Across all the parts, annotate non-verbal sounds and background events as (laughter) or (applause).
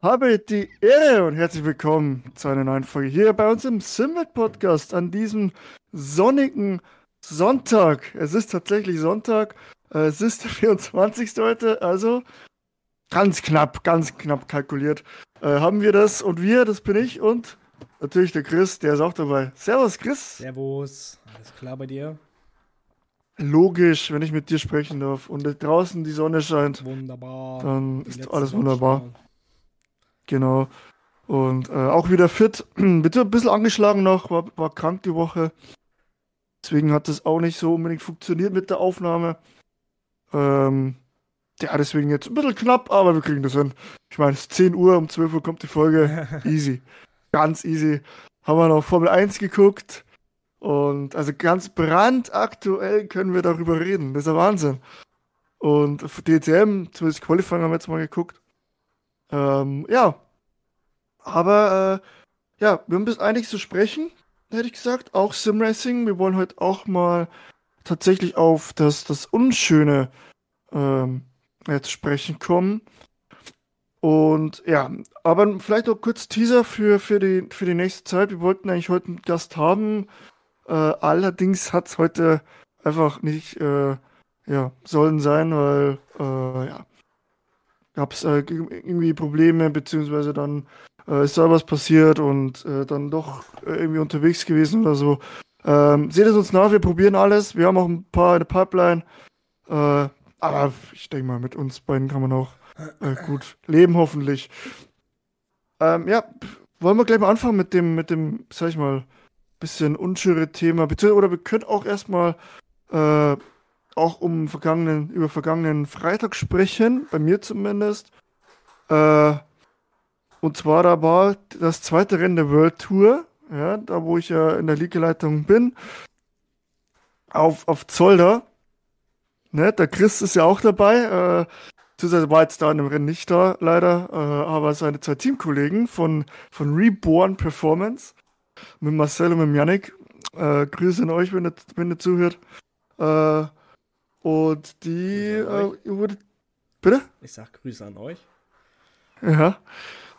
habe die Ehre und herzlich willkommen zu einer neuen Folge hier bei uns im Simmet Podcast an diesem sonnigen Sonntag. Es ist tatsächlich Sonntag. Es ist der (laughs) 24. heute, also ganz knapp, ganz knapp kalkuliert äh, haben wir das. Und wir, das bin ich und natürlich der Chris, der ist auch dabei. Servus, Chris. Servus. Alles klar bei dir? Logisch, wenn ich mit dir sprechen darf und draußen die Sonne scheint. Wunderbar. Dann die ist alles wunderbar. Genau. Und äh, auch wieder fit. (clears throat) Bitte ein bisschen angeschlagen noch, war, war krank die Woche. Deswegen hat das auch nicht so unbedingt funktioniert mit der Aufnahme. Ähm, ja, deswegen jetzt ein bisschen knapp, aber wir kriegen das hin. Ich meine, es ist 10 Uhr, um 12 Uhr kommt die Folge. (laughs) Easy. Ganz easy. Haben wir noch Formel 1 geguckt. Und also ganz brandaktuell können wir darüber reden. Das ist ja Wahnsinn. Und DTM, zumindest Qualifying haben wir jetzt mal geguckt. Ähm, ja. Aber äh, ja, wir bis einiges zu sprechen, hätte ich gesagt. Auch Simracing. Wir wollen heute auch mal tatsächlich auf das, das Unschöne ähm, ja, zu sprechen kommen. Und ja, aber vielleicht noch kurz Teaser für, für, die, für die nächste Zeit. Wir wollten eigentlich heute einen Gast haben, äh, allerdings hat es heute einfach nicht äh, ja, sollen sein, weil äh, ja, gab es äh, irgendwie Probleme, beziehungsweise dann äh, ist da was passiert und äh, dann doch irgendwie unterwegs gewesen oder so. Ähm, seht es uns nach, wir probieren alles. Wir haben auch ein paar in der Pipeline. Äh, aber ich denke mal, mit uns beiden kann man auch äh, gut leben, hoffentlich. Ähm, ja, wollen wir gleich mal anfangen mit dem, mit dem, sag ich mal, bisschen unschöre Thema. Oder wir können auch erstmal äh, auch um vergangenen, über vergangenen Freitag sprechen, bei mir zumindest. Äh, und zwar da war das zweite Rennen der World Tour, ja, da wo ich ja in der Ligaleitung bin, auf, auf Zolder. Ne, der Chris ist ja auch dabei. Äh, Zusätzlich war jetzt da in dem Rennen nicht da, leider, äh, aber seine zwei Teamkollegen von, von Reborn Performance mit Marcel und mit Yannick. Äh, Grüße an euch, wenn ihr, wenn ihr zuhört. Äh, und die äh, wurde. Bitte? Ich sag Grüße an euch. Ja.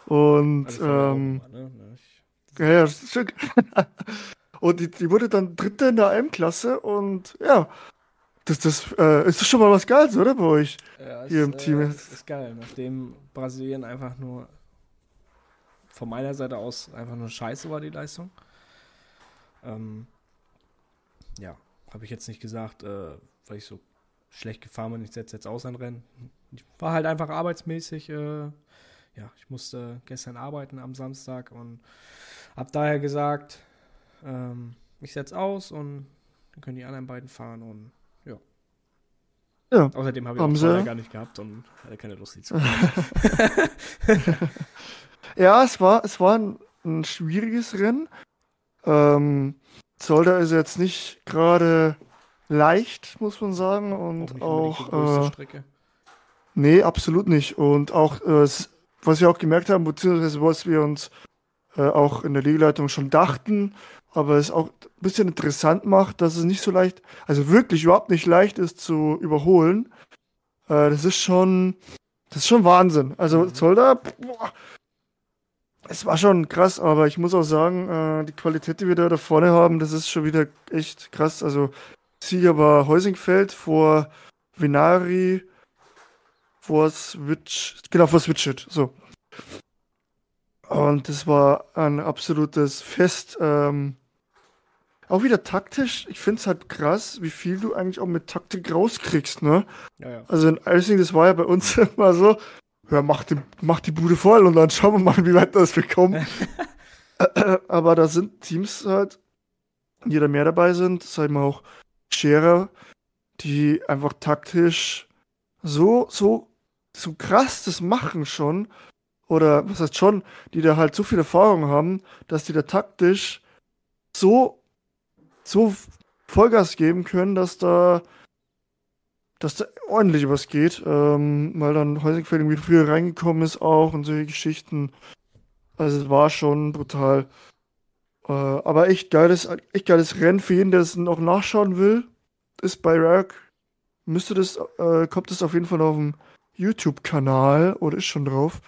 Und also ähm, Oma, ne? ja, ja, schön. (laughs) und die, die wurde dann Dritte in der AM-Klasse und ja, das, das äh, ist schon mal was Geiles, oder bei euch ja, hier ist, im Team? Äh, das ist geil, nachdem Brasilien einfach nur von meiner Seite aus einfach nur scheiße war, die Leistung. Ähm, ja, habe ich jetzt nicht gesagt, äh, weil ich so schlecht gefahren bin, ich setze jetzt aus ein Rennen. Ich war halt einfach arbeitsmäßig, äh, ja, ich musste gestern arbeiten am Samstag und habe daher gesagt, ähm, ich setze aus und dann können die anderen beiden fahren und ja. Ja. Außerdem habe ich haben auch vorher gar nicht gehabt und hatte keine Lust, die zu (laughs) Ja, es war, es war ein, ein schwieriges Rennen. Ähm, Zolder ist jetzt nicht gerade leicht, muss man sagen. Und auch. auch äh, Strecke. Nee, absolut nicht. Und auch, äh, was wir auch gemerkt haben, beziehungsweise was wir uns äh, auch in der Ligaleitung schon dachten, aber es auch ein bisschen interessant macht, dass es nicht so leicht, also wirklich überhaupt nicht leicht ist zu überholen. Äh, das ist schon, das ist schon Wahnsinn. Also mhm. Zolder, boah, es war schon krass, aber ich muss auch sagen, äh, die Qualität, die wir da, da vorne haben, das ist schon wieder echt krass. Also Sieger war Heusingfeld vor Vinari, vor Switch, genau, vor Switchit, so. Und das war ein absolutes Fest. Ähm, auch wieder taktisch. Ich finde es halt krass, wie viel du eigentlich auch mit Taktik rauskriegst, ne? Ja, ja. Also in Icing, das war ja bei uns (laughs) immer so, ja, mach die, mach die Bude voll und dann schauen wir mal, wie weit das wir kommen. (laughs) Aber da sind Teams halt, die da mehr dabei sind, sag ich mal auch Scherer, die einfach taktisch so, so, so krass das machen schon. Oder was heißt schon, die da halt so viel Erfahrung haben, dass die da taktisch so, so Vollgas geben können, dass da dass da ordentlich was geht, ähm, weil dann Heusingfeld irgendwie früher reingekommen ist auch und solche Geschichten. Also es war schon brutal. Äh, aber echt geiles, echt geiles Rennen für jeden, der es noch nachschauen will. Ist bei Rack. Müsste das, äh, kommt das auf jeden Fall auf dem YouTube-Kanal oder ist schon drauf.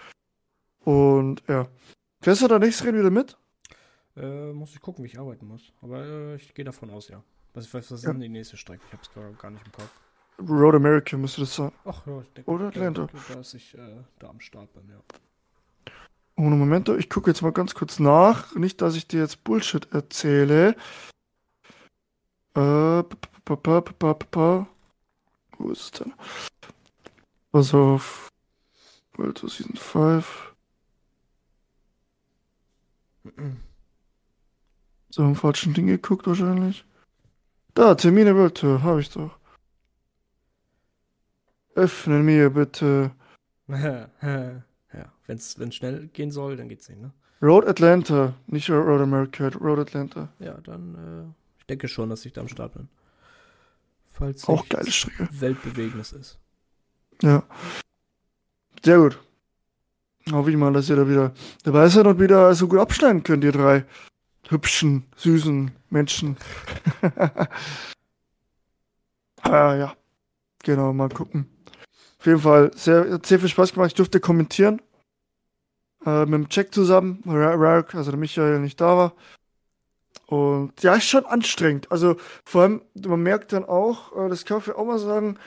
Und ja. Fährst du da nächstes Rennen wieder mit? Äh, muss ich gucken, wie ich arbeiten muss. Aber äh, ich gehe davon aus, ja. Was, was, was ist Ja. denn die nächste Strecke? Ich hab's gar, gar nicht im Kopf. Road America müsste das sein. Ach ja, ich denke. Oder Atlanta. Ja, dass ich äh, da am Start bin, ja. Oh, Moment, ich gucke jetzt mal ganz kurz nach. Nicht, dass ich dir jetzt Bullshit erzähle. Äh. Wo ist es denn? Pass auf. World Tour Season 5. So, im falschen Ding geguckt wahrscheinlich. Da, Termine World Tour, habe ich doch. Öffnen mir bitte. (laughs) wenn es schnell gehen soll, dann geht's nicht, ne? Road Atlanta, nicht Road America, Road Atlanta. Ja, dann, äh, ich denke schon, dass ich da am Start bin. Falls Auch geile Strecke. Weltbewegendes ist. Ja. Sehr gut. Hoffe ich mal, dass ihr da wieder dabei seid und wieder so gut abschneiden könnt, ihr drei hübschen, süßen Menschen. (laughs) ah, ja. Genau, mal gucken. Auf jeden Fall sehr, hat sehr viel Spaß gemacht. Ich durfte kommentieren. Äh, mit dem Jack zusammen, Ra- Rark, also der Michael nicht da war. Und ja, ist schon anstrengend. Also vor allem, man merkt dann auch, äh, das kann ich auch mal sagen,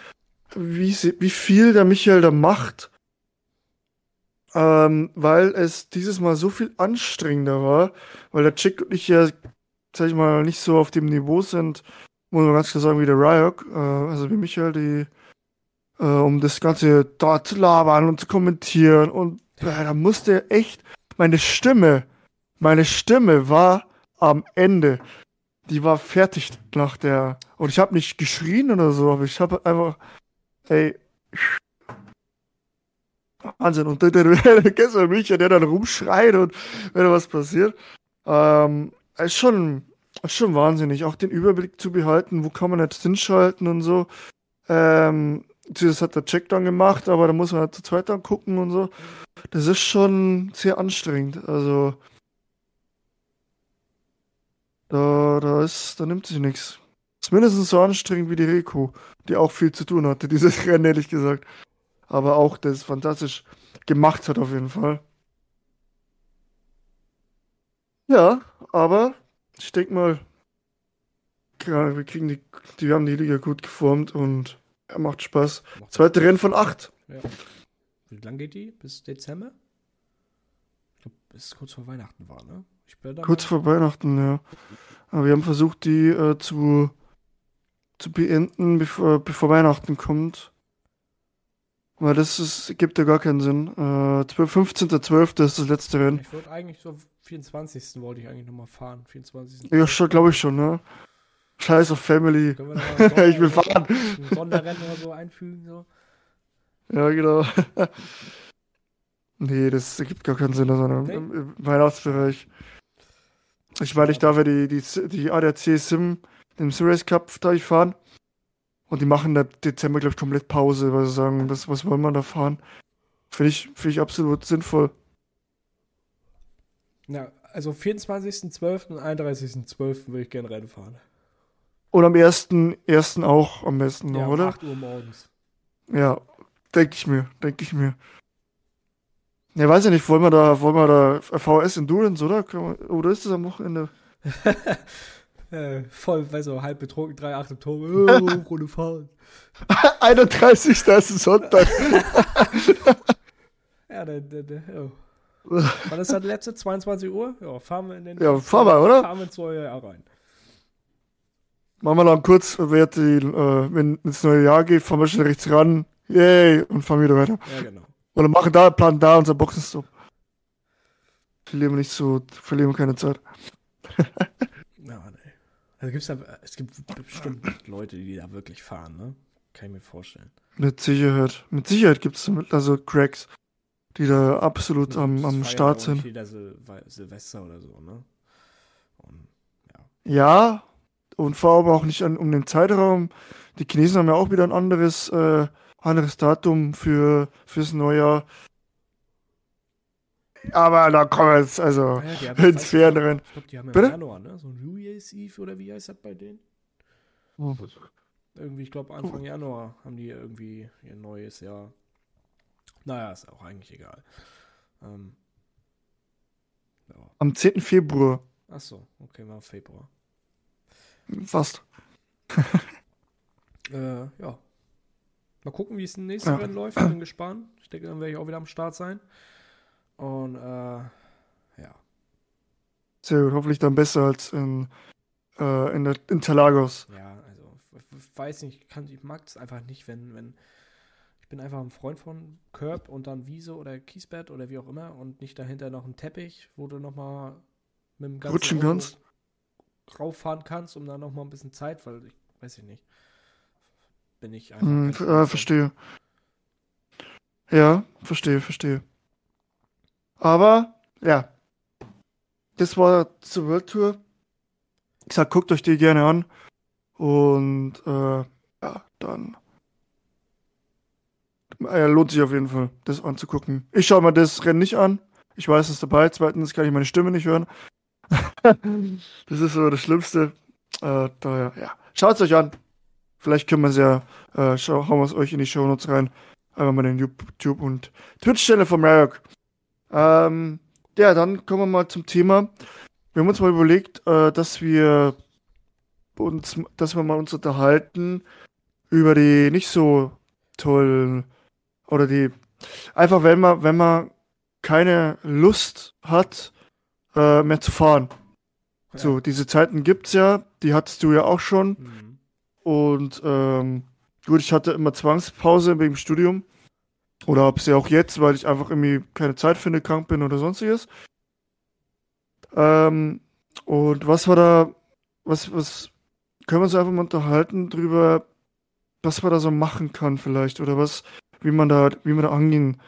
wie, sie, wie viel der Michael da macht. Ähm, weil es dieses Mal so viel anstrengender war, weil der Chick und ich ja, sag ich mal, nicht so auf dem Niveau sind, muss man ganz klar sagen, wie der Ryok, äh, also wie Michael, die, äh, um das Ganze da zu labern und zu kommentieren und da musste echt, meine Stimme, meine Stimme war am Ende, die war fertig nach der, und ich habe nicht geschrien oder so, aber ich habe einfach, ey, Wahnsinn. Und (laughs) der, der gestern Micha, der dann rumschreit und wenn da was passiert. Ähm, ist schon, ist schon wahnsinnig. Auch den Überblick zu behalten, wo kann man jetzt hinschalten und so. Ähm, das hat der Check dann gemacht, aber da muss man halt zu zweit dann gucken und so. Das ist schon sehr anstrengend. Also, da, da ist, da nimmt sich nichts. Ist mindestens so anstrengend wie die Rico, die auch viel zu tun hatte, (laughs) dieses Rennen, ehrlich gesagt aber auch das fantastisch gemacht hat auf jeden Fall. Ja, aber ich denke mal, wir kriegen die, die, wir haben die Liga gut geformt und er macht Spaß. Zweite Rennen von acht. Ja. Wie lang geht die? Bis Dezember? Ich glaube, bis kurz vor Weihnachten war, ne? Kurz vor Weihnachten, ja. Aber wir haben versucht, die äh, zu, zu beenden, bevor, bevor Weihnachten kommt. Weil das ist, gibt ja gar keinen Sinn. Äh, 12 15.12. ist das letzte Rennen. Ich wollte eigentlich so 24. wollte ich eigentlich nochmal fahren. 24. Ja, glaube ich schon, ne? Scheiß auf Family. Können wir mal (laughs) Ich will fahren. ein Sonderrennen oder so einfügen, so? Ja, genau. (laughs) nee, das ergibt gar keinen Sinn, also im, Nee. im, im Weihnachtsbereich. Ich meine, ich darf ja die, die, die ADAC Sim, den Series Cup da ich fahren. Und die machen im Dezember, glaube ich, komplett Pause, weil sie sagen, das, was wollen wir da fahren? Finde ich, finde ich absolut sinnvoll. Ja, also 24.12. und 31.12. würde ich gerne Rennen fahren. Und am 1.1. auch am besten noch, ja, um oder? 8 Uhr morgens. Ja, denke ich mir, denke ich mir. Ja, weiß ja nicht, wollen wir da, wollen wir da VS Endurance, oder? Oder ist das am Wochenende? (laughs) Äh, voll, weißt du, halb betrunken, 3,8 im Turm. Oh, Runde fahren. (laughs) 31. ist ein Sonntag. (laughs) Ja, der, der, der, ja. Wann ist das letzte? 22 Uhr? Ja, fahren wir in den. Ja, fahren wir, oder? Fahren wir ins neue Jahr rein. Machen wir noch kurz, wer die, äh, wenn ins neue Jahr geht, fahren wir schnell rechts ran. Yay, und fahren wieder weiter. Ja, genau. Oder machen da, planen da unser Boxenstopp. Verlieren wir nicht so, verlieren wir keine Zeit. (laughs) Ja, nee. Also gibt's da, es gibt bestimmt Leute, die da wirklich fahren, ne? Kann ich mir vorstellen. Mit Sicherheit. Mit Sicherheit gibt es also Cracks, die da absolut am, am Start auch sind. Sil Silvester oder so, ne? Und, Ja, und vor allem auch nicht an, um den Zeitraum. Die Chinesen haben ja auch wieder ein anderes, äh, anderes Datum für, fürs Neujahr. Aber da kommen wir jetzt, also, ja, ins weiß ich, glaube, die haben ja Bitte? im Januar, ne? So ein New Year's Eve oder wie heißt das bei denen? Irgendwie, ich glaube, Anfang Januar haben die irgendwie ihr neues Jahr. Naja, ist auch eigentlich egal. Ähm, Am 10. Februar. Ach so, okay, war Februar. Fast. (laughs) äh, ja. Mal gucken, wie es im nächsten ja. Rennen läuft. Ich bin gespannt. Ich denke, dann werde ich auch wieder am Start sein. Und äh, ja. Sehr gut. Hoffentlich dann besser als in, äh, in der Interlagos. Ja, also ich weiß nicht, kann, ich mag es einfach nicht, wenn, wenn ich bin einfach ein Freund von Curb und dann Wiese oder Kiesbett oder wie auch immer und nicht dahinter noch ein Teppich, wo du nochmal mit dem ganzen Rutschen kannst. Rauffahren kannst, um dann nochmal ein bisschen Zeit, weil ich weiß ich nicht. Bin ich einfach. Hm, äh, verstehe. Ja, verstehe, verstehe. Aber, ja. Das war zur World Tour. Ich sag, guckt euch die gerne an. Und äh, ja, dann äh, lohnt sich auf jeden Fall, das anzugucken. Ich schaue mir das Rennen nicht an. Ich weiß es dabei. Zweitens kann ich meine Stimme nicht hören. (laughs) das ist so das Schlimmste. Äh, daher, ja. Schaut es euch an. Vielleicht können wir es ja, äh, schau, hauen wir es euch in die Show Notes rein. Einfach mal den YouTube und Twitch-Channel von Marek. Ähm, ja, dann kommen wir mal zum Thema. Wir haben uns mal überlegt, äh, dass wir uns, dass wir mal uns unterhalten über die nicht so tollen oder die einfach wenn man wenn man keine Lust hat äh, mehr zu fahren. Ja. So diese Zeiten gibt's ja, die hattest du ja auch schon mhm. und ähm, gut, ich hatte immer Zwangspause wegen Studium oder habe sie auch jetzt, weil ich einfach irgendwie keine Zeit finde, krank bin oder sonstiges. Ähm, und was war da, was, was, können wir uns einfach mal unterhalten drüber, was man da so machen kann vielleicht oder was, wie man da, wie man da angehen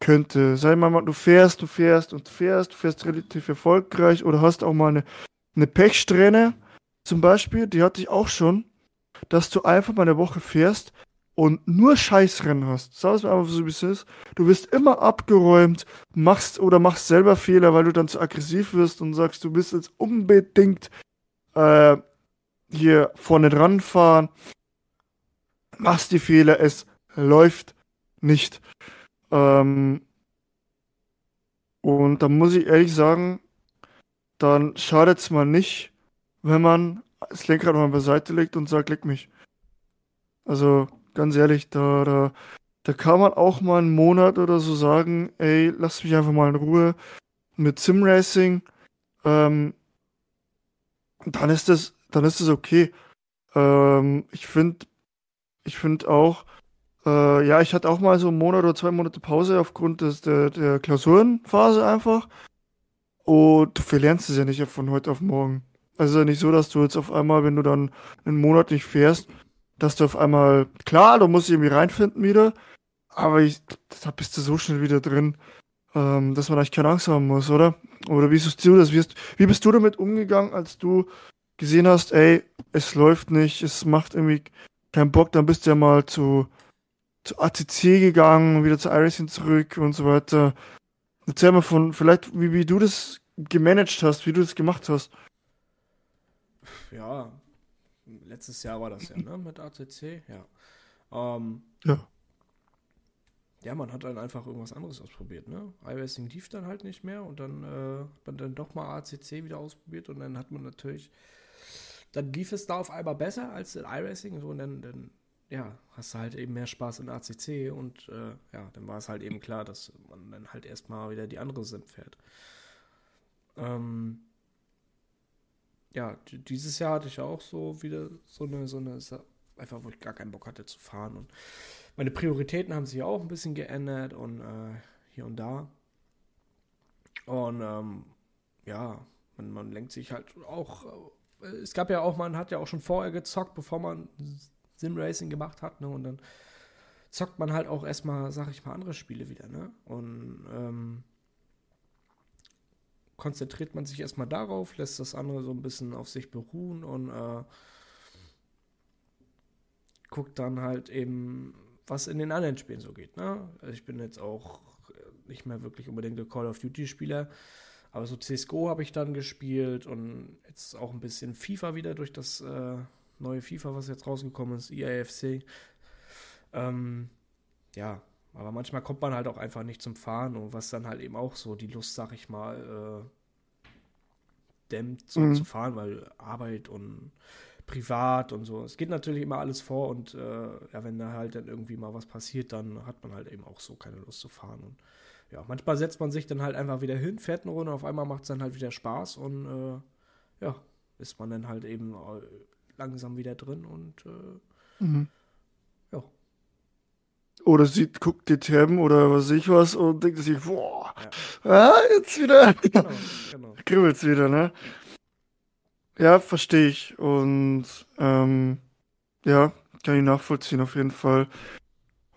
könnte. Sei mal, du fährst, du fährst und fährst, du fährst relativ erfolgreich oder hast auch mal eine, eine Pechsträhne zum Beispiel, die hatte ich auch schon, dass du einfach mal eine Woche fährst und nur Scheißrennen hast. Sag es mir einfach so, wie es ist. Du wirst immer abgeräumt, machst oder machst selber Fehler, weil du dann zu aggressiv wirst und sagst, du willst jetzt unbedingt äh, hier vorne dran fahren. Machst die Fehler, es läuft nicht. Ähm, und da muss ich ehrlich sagen, dann schadet es mal nicht, wenn man das Lenkrad mal beiseite legt und sagt, leg mich. Also, ganz ehrlich, da, da, da kann man auch mal einen Monat oder so sagen, ey, lass mich einfach mal in Ruhe mit Simracing. Ähm, dann ist das, dann ist das okay. Ähm, ich finde, ich finde auch, äh, ja, ich hatte auch mal so einen Monat oder zwei Monate Pause aufgrund des, der, der Klausurenphase einfach. Und du verlernst es ja nicht von heute auf morgen. Also ja nicht so, dass du jetzt auf einmal, wenn du dann einen Monat nicht fährst, dass du auf einmal, klar, du musst irgendwie reinfinden wieder, aber ich, da bist du so schnell wieder drin, ähm, dass man eigentlich keine Angst haben muss, oder? Oder wie bist du das? Wie, wie bist du damit umgegangen, als du gesehen hast, ey, es läuft nicht, es macht irgendwie keinen Bock, dann bist du ja mal zu, zu ACC gegangen, wieder zu iRacing zurück und so weiter. Erzähl mal von, vielleicht, wie, wie du das gemanagt hast, wie du das gemacht hast. Ja, letztes Jahr war das ja, ne? Mit ACC, ja. Ähm, ja. Ja, man hat dann einfach irgendwas anderes ausprobiert, ne? iRacing lief dann halt nicht mehr und dann äh, hat man dann doch mal ACC wieder ausprobiert und dann hat man natürlich, dann lief es da auf einmal besser als in iRacing so und dann, dann ja, hast du halt eben mehr Spaß in ACC und äh, ja, dann war es halt eben klar, dass man dann halt erstmal wieder die andere Sim fährt. Ähm, ja, dieses Jahr hatte ich auch so wieder so eine, so eine, einfach wo ich gar keinen Bock hatte zu fahren. Und meine Prioritäten haben sich auch ein bisschen geändert und äh, hier und da. Und ähm, ja, man, man lenkt sich halt auch. Äh, es gab ja auch, man hat ja auch schon vorher gezockt, bevor man Sim-Racing gemacht hat, ne? Und dann zockt man halt auch erstmal, sag ich mal, andere Spiele wieder, ne? Und ähm, konzentriert man sich erstmal darauf, lässt das andere so ein bisschen auf sich beruhen und äh, guckt dann halt eben, was in den anderen Spielen so geht. Ne? Also ich bin jetzt auch nicht mehr wirklich unbedingt der Call of Duty-Spieler, aber so CSGO habe ich dann gespielt und jetzt auch ein bisschen FIFA wieder durch das äh, neue FIFA, was jetzt rausgekommen ist, EAFC. Ähm, ja, aber manchmal kommt man halt auch einfach nicht zum Fahren und was dann halt eben auch so die Lust, sag ich mal, äh, dämmt, so mhm. zu fahren, weil Arbeit und privat und so. Es geht natürlich immer alles vor und äh, ja, wenn da halt dann irgendwie mal was passiert, dann hat man halt eben auch so keine Lust zu fahren. Und ja, manchmal setzt man sich dann halt einfach wieder hin, fährt eine Runde, auf einmal macht es dann halt wieder Spaß und äh, ja, ist man dann halt eben äh, langsam wieder drin und äh, mhm. ja. Oder sieht, guckt die Themen oder was ich was und denkt sich, boah, ja. ah, jetzt wieder. Genau, genau. (laughs) Kribbelt's wieder, ne? Ja, verstehe ich. Und ähm, ja, kann ich nachvollziehen auf jeden Fall.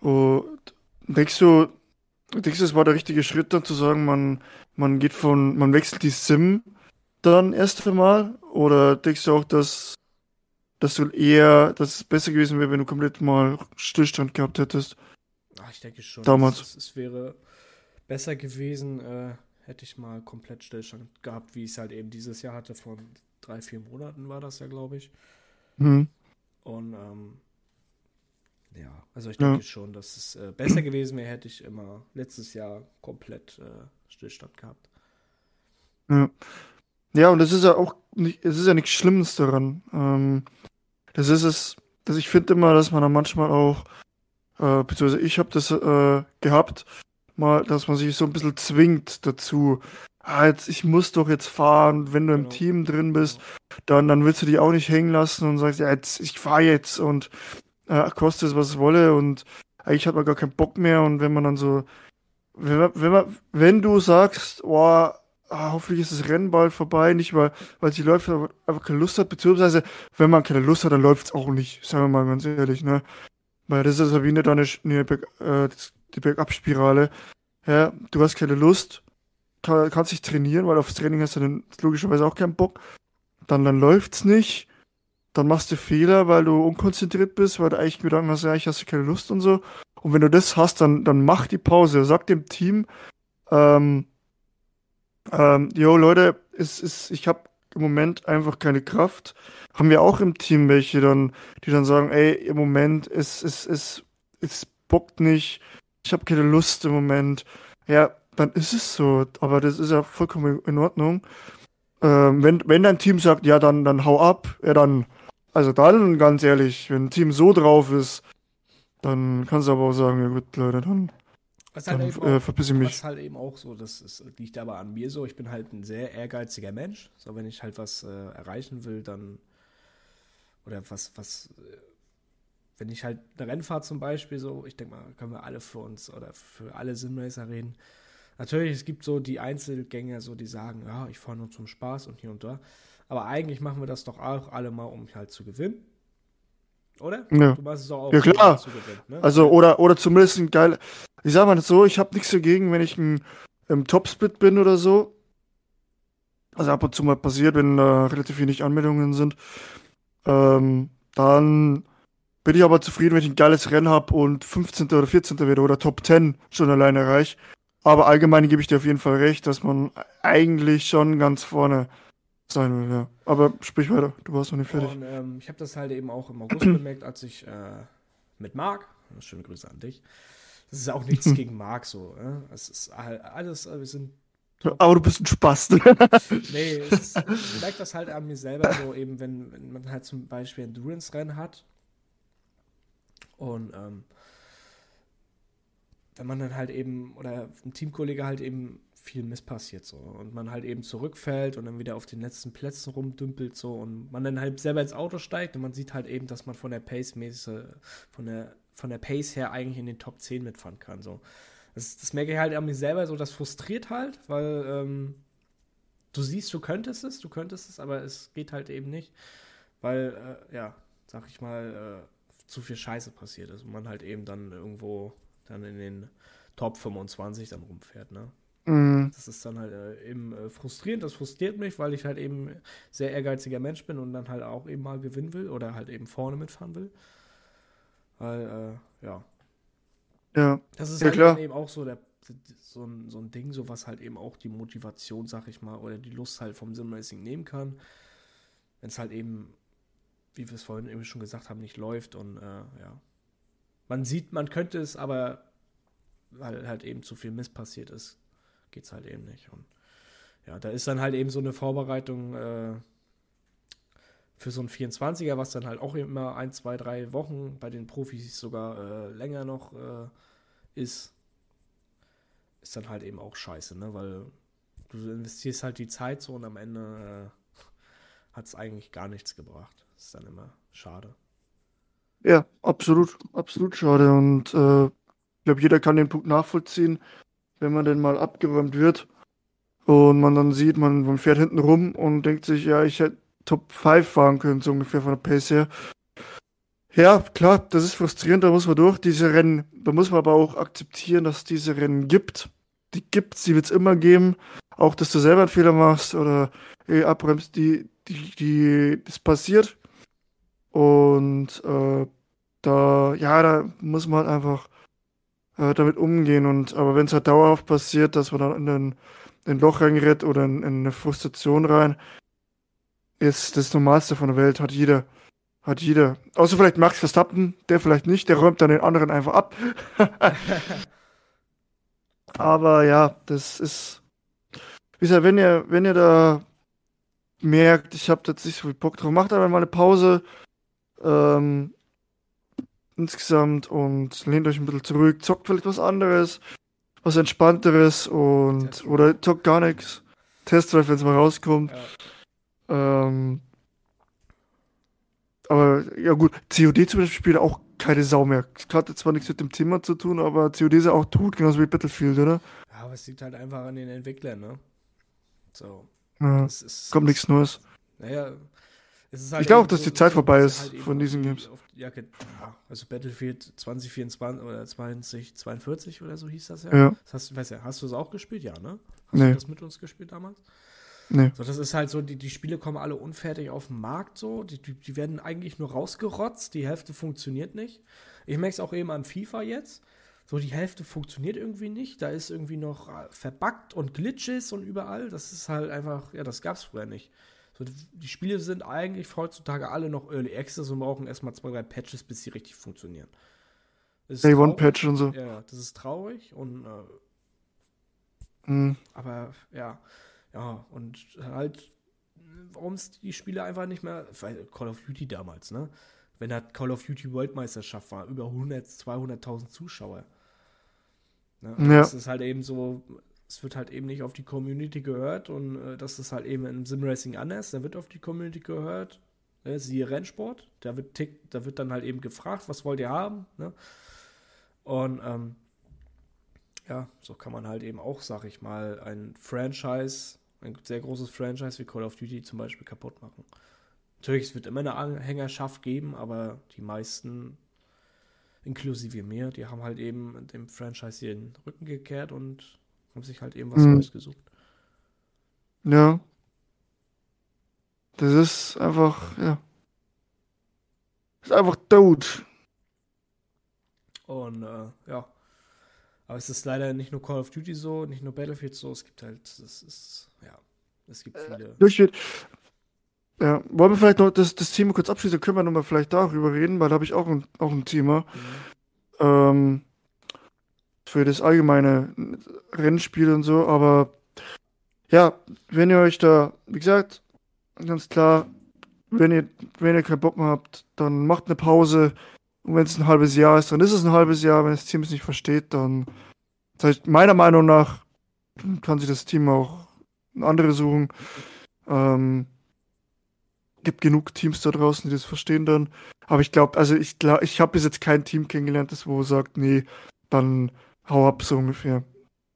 Und denkst du, denkst du, es war der richtige Schritt dann zu sagen, man, man geht von, man wechselt die Sim dann erst einmal? Oder denkst du auch, dass, dass du eher, dass es besser gewesen wäre, wenn du komplett mal Stillstand gehabt hättest? Ach, ich denke schon. Damals. Es, es wäre besser gewesen, äh, hätte ich mal komplett Stillstand gehabt, wie ich es halt eben dieses Jahr hatte, von drei, vier Monaten war das ja, glaube ich. Mhm. Und ähm, ja, also ich denke ja. schon, dass es äh, besser gewesen wäre, hätte ich immer letztes Jahr komplett äh, Stillstand gehabt. Ja. Ja, und das ist ja auch nicht, es ist ja nichts Schlimmes daran. Ähm, das ist es, dass ich finde immer, dass man dann manchmal auch, äh, beziehungsweise ich habe das äh, gehabt, mal, dass man sich so ein bisschen zwingt dazu, ah, jetzt, ich muss doch jetzt fahren, wenn du im genau. Team drin bist, dann, dann willst du dich auch nicht hängen lassen und sagst, ja, jetzt, ich fahre jetzt und äh, kostet es, was es wolle und eigentlich hat man gar keinen Bock mehr. Und wenn man dann so, wenn, man, wenn, man, wenn du sagst, oh, ah, hoffentlich ist das Rennen bald vorbei, nicht weil, weil sie läuft, aber einfach keine Lust hat, beziehungsweise wenn man keine Lust hat, dann läuft es auch nicht, sagen wir mal ganz ehrlich, ne? Weil das ist ja wie eine, eine, eine äh, die Bergabspirale. Ja, du hast keine Lust, kann, kannst dich trainieren, weil aufs Training hast du dann logischerweise auch keinen Bock. Dann, dann läuft's nicht. Dann machst du Fehler, weil du unkonzentriert bist, weil du eigentlich Gedanken hast, ja, ich hast du keine Lust und so. Und wenn du das hast, dann, dann mach die Pause. Sag dem Team, ähm, ähm, jo, Leute, es ist, ich habe im Moment einfach keine Kraft. Haben wir auch im Team welche dann, die dann sagen, ey, im Moment, es, es, es, es bockt nicht, ich habe keine Lust im Moment. Ja, dann ist es so. Aber das ist ja vollkommen in Ordnung. Ähm, wenn, wenn dein Team sagt, ja, dann, dann hau ab, ja, dann, also dann, ganz ehrlich, wenn ein Team so drauf ist, dann kannst du aber auch sagen, ja gut, Leute, dann, was halt, dann, eben äh, verpiss ich mich. Was halt eben auch so, das ist, liegt aber an mir so, ich bin halt ein sehr ehrgeiziger Mensch. So, wenn ich halt was äh, erreichen will, dann, oder was, was, äh, wenn ich halt eine Rennfahrt zum Beispiel so, ich denke mal, können wir alle für uns oder für alle Sinnracer reden, Natürlich, es gibt so die Einzelgänger, so die sagen, ja, ich fahre nur zum Spaß und hier und da. Aber eigentlich machen wir das doch auch alle mal, um halt zu gewinnen. Oder? Ja. Du machst es auch, ja, klar. Ne? Also, oder, oder zumindest ein geil. Ich sag mal so, ich habe nichts dagegen, wenn ich ein, im Topsplit bin oder so. Also ab und zu mal passiert, wenn da relativ wenig Anmeldungen sind. Ähm, dann bin ich aber zufrieden, wenn ich ein geiles Rennen habe und 15. oder 14. werde oder Top 10 schon alleine erreiche. Aber allgemein gebe ich dir auf jeden Fall recht, dass man eigentlich schon ganz vorne sein will, ja. Aber sprich weiter, du warst noch nicht fertig. Und, ähm, ich habe das halt eben auch im August bemerkt, als ich äh, mit Marc, schöne Grüße an dich, das ist auch nichts (laughs) gegen Marc so, äh? es ist halt alles, äh, wir sind aber du bist ein Spaß. (laughs) nee, ist, ich merke das halt an mir selber so, eben wenn, wenn man halt zum Beispiel Endurance-Rennen hat und ähm, wenn man dann halt eben, oder ein Teamkollege halt eben viel Mist passiert so und man halt eben zurückfällt und dann wieder auf den letzten Plätzen rumdümpelt so und man dann halt selber ins Auto steigt und man sieht halt eben, dass man von der Pace von der von der Pace her eigentlich in den Top 10 mitfahren kann so. Das, das merke ich halt an mir selber so, das frustriert halt, weil ähm, du siehst, du könntest es, du könntest es, aber es geht halt eben nicht, weil äh, ja, sag ich mal, äh, zu viel Scheiße passiert ist und man halt eben dann irgendwo dann in den Top 25 dann rumfährt, ne? Mhm. Das ist dann halt äh, eben äh, frustrierend. Das frustriert mich, weil ich halt eben sehr ehrgeiziger Mensch bin und dann halt auch eben mal gewinnen will oder halt eben vorne mitfahren will. Weil, äh, ja. Ja. Das ist ja, halt klar. eben auch so, der, so, ein, so ein Ding, so was halt eben auch die Motivation, sag ich mal, oder die Lust halt vom Simracing nehmen kann. Wenn es halt eben, wie wir es vorhin eben schon gesagt haben, nicht läuft und äh, ja, man sieht, man könnte es, aber weil halt eben zu viel Mist passiert ist, geht es halt eben nicht. Und ja, da ist dann halt eben so eine Vorbereitung äh, für so ein 24er, was dann halt auch immer ein, zwei, drei Wochen, bei den Profis sogar äh, länger noch äh, ist, ist dann halt eben auch scheiße, ne? Weil du investierst halt die Zeit so und am Ende äh, hat es eigentlich gar nichts gebracht. Ist dann immer schade. Ja, absolut, absolut schade. Und äh, ich glaube, jeder kann den Punkt nachvollziehen, wenn man denn mal abgeräumt wird und man dann sieht, man, man fährt hinten rum und denkt sich, ja, ich hätte Top 5 fahren können, so ungefähr von der Pace her. Ja, klar, das ist frustrierend, da muss man durch. Diese Rennen, da muss man aber auch akzeptieren, dass es diese Rennen gibt. Die gibt's, die wird's immer geben. Auch, dass du selber einen Fehler machst oder eh, abbremst, die, die, die, das passiert. Und äh, da, ja, da muss man halt einfach äh, damit umgehen. Und aber wenn es halt dauerhaft passiert, dass man dann in ein, in ein Loch reingerät oder in, in eine Frustration rein, ist das Normalste von der Welt, hat jeder. Hat jeder. Außer vielleicht Max Verstappen, der vielleicht nicht, der räumt dann den anderen einfach ab. (laughs) Aber ja, das ist. Wie gesagt, wenn ihr, wenn ihr da merkt, ich habe jetzt nicht so viel Bock drauf, macht aber mal eine Pause ähm, insgesamt und lehnt euch ein bisschen zurück, zockt vielleicht was anderes, was entspannteres und oder zockt gar nichts. Testdrive, wenn es mal rauskommt. Ja. Ähm, aber ja gut, COD zum Beispiel spielt auch keine Sau mehr. Das hatte zwar nichts mit dem Thema zu tun, aber COD ist ja auch tot, genauso wie Battlefield, oder? Ja, aber es liegt halt einfach an den Entwicklern, ne? So. Ja, ist, kommt nichts Neues. Naja, Halt ich glaube dass die Zeit vorbei ist halt von diesen Games. Auf, ja, also Battlefield 2024 oder 2042 oder so hieß das ja. ja. Das hast, weißt ja, hast du es auch gespielt? Ja, ne? Hast nee. du das mit uns gespielt damals? Nee. So, das ist halt so, die, die Spiele kommen alle unfertig auf den Markt so. Die, die, die werden eigentlich nur rausgerotzt. Die Hälfte funktioniert nicht. Ich merke es auch eben an FIFA jetzt. So, die Hälfte funktioniert irgendwie nicht. Da ist irgendwie noch äh, verbuggt und Glitches und überall. Das ist halt einfach, ja, das gab es früher nicht. So, die Spiele sind eigentlich heutzutage alle noch Early Access und brauchen erstmal zwei, drei Patches, bis sie richtig funktionieren. Day One Patch und so. Ja, das ist traurig und äh, mhm. aber ja, ja, und halt, warum es die Spiele einfach nicht mehr, weil Call of Duty damals, ne? Wenn da Call of Duty Weltmeisterschaft war, über 100, 200.000 Zuschauer. Ne? Ja. Das ist halt eben so, es wird halt eben nicht auf die Community gehört und äh, das ist halt eben im Simracing anders. Da wird auf die Community gehört. Ne? Siehe Rennsport. Da wird, tick, da wird dann halt eben gefragt, was wollt ihr haben? Ne? Und ähm, ja, so kann man halt eben auch, sag ich mal, ein Franchise, ein sehr großes Franchise wie Call of Duty zum Beispiel kaputt machen. Natürlich, es wird immer eine Anhängerschaft geben, aber die meisten, inklusive mir, die haben halt eben dem Franchise den Rücken gekehrt und haben sich halt eben was mhm. Neues gesucht. Ja. Das ist einfach, ja. Ist einfach tot. Und äh, ja. Aber es ist leider nicht nur Call of Duty so, nicht nur Battlefield so, es gibt halt, es ist, ja, es gibt viele. Durchgeht. Ja, wollen wir vielleicht noch das, das Thema kurz abschließen, können wir nochmal vielleicht darüber reden, weil da habe ich auch ein, auch ein Thema. Mhm. Ähm, für das allgemeine Rennspiel und so, aber ja, wenn ihr euch da, wie gesagt, ganz klar, wenn ihr, wenn ihr keinen Bock mehr habt, dann macht eine Pause. Und wenn es ein halbes Jahr ist, dann ist es ein halbes Jahr. Wenn das Team es nicht versteht, dann, meiner Meinung nach, kann sich das Team auch andere suchen. Ähm, gibt genug Teams da draußen, die das verstehen dann. Aber ich glaube, also ich glaube, ich habe bis jetzt kein Team kennengelernt, das wo sagt, nee, dann hau ab, so ungefähr.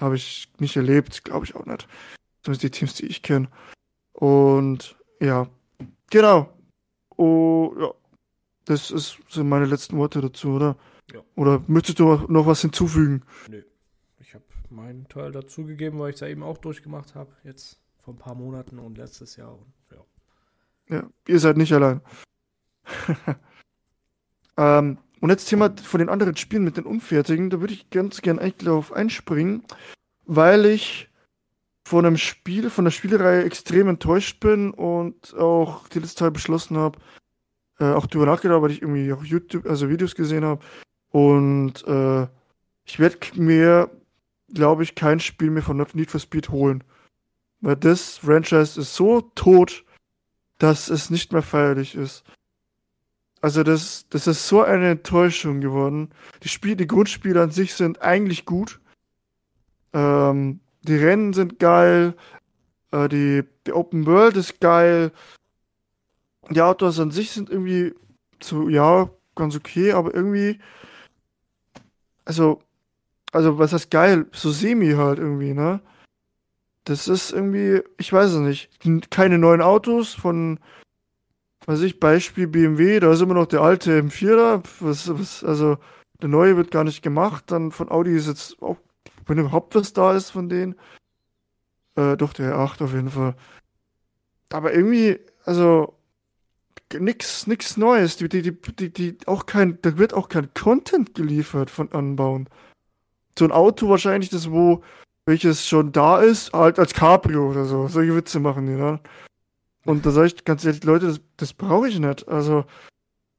Habe ich nicht erlebt, glaube ich auch nicht. Zumindest die Teams, die ich kenne. Und ja, genau. Oh, ja. Das ist, sind meine letzten Worte dazu, oder? Ja. Oder möchtest du noch was hinzufügen? Nö. Ich habe meinen Teil dazugegeben, weil ich es ja eben auch durchgemacht habe. Jetzt vor ein paar Monaten und letztes Jahr. Und, ja. ja, ihr seid nicht allein. (laughs) ähm, und jetzt Thema von den anderen Spielen mit den Unfertigen, da würde ich ganz gern eigentlich darauf einspringen, weil ich von einem Spiel, von der Spielereihe extrem enttäuscht bin und auch die letzte Zeit beschlossen habe, äh, auch darüber nachgedacht, weil ich irgendwie auch YouTube, also Videos gesehen habe. Und äh, ich werde mir, glaube ich, kein Spiel mehr von Need for Speed holen. Weil das Franchise ist so tot, dass es nicht mehr feierlich ist. Also das, das ist so eine Enttäuschung geworden. Die Spiele, die Grundspiele an sich sind eigentlich gut. Ähm, die Rennen sind geil. Äh, die, die Open World ist geil. Die Autos an sich sind irgendwie so, ja, ganz okay, aber irgendwie, also, also was heißt geil? So semi halt irgendwie, ne? Das ist irgendwie, ich weiß es nicht. Keine neuen Autos von, weiß ich, Beispiel BMW, da ist immer noch der alte M4 da. Was, was, also, der neue wird gar nicht gemacht. Dann von Audi ist jetzt auch, wenn überhaupt was da ist von denen. Äh, doch, der 8 auf jeden Fall. Aber irgendwie, also, nix, nix Neues. Die, die, die, die, auch kein, da wird auch kein Content geliefert von Anbauen. So ein Auto wahrscheinlich, das wo, welches schon da ist, halt als Cabrio oder so. Solche Witze machen die, ne? Und da sage ich ganz ehrlich, Leute, das, das brauche ich nicht. Also,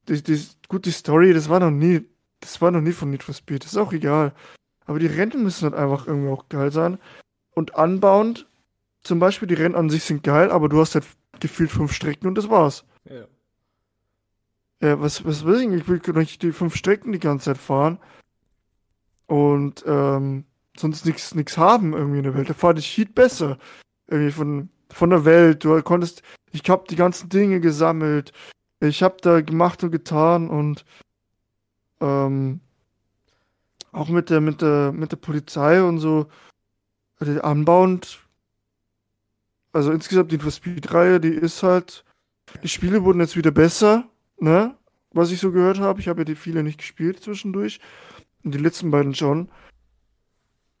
die, die, gut, die Story, das war noch nie, das war noch nie von Need for Speed. Das ist auch egal. Aber die Rennen müssen halt einfach irgendwie auch geil sein. Und anbauend, zum Beispiel, die Rennen an sich sind geil, aber du hast halt gefühlt fünf Strecken und das war's. Ja. Ja, was, was will ich? Ich will nicht die fünf Strecken die ganze Zeit fahren und ähm, sonst nichts haben irgendwie in der Welt. Da fahrt ich Heat besser. Irgendwie von, von der Welt. Du konntest, ich hab die ganzen Dinge gesammelt. Ich hab da gemacht und getan und ähm, auch mit der, mit der, mit der Polizei und so anbauend. Also insgesamt die Speed-Reihe, die ist halt, die Spiele wurden jetzt wieder besser ne? Was ich so gehört habe. Ich habe ja die viele nicht gespielt zwischendurch. Und die letzten beiden schon.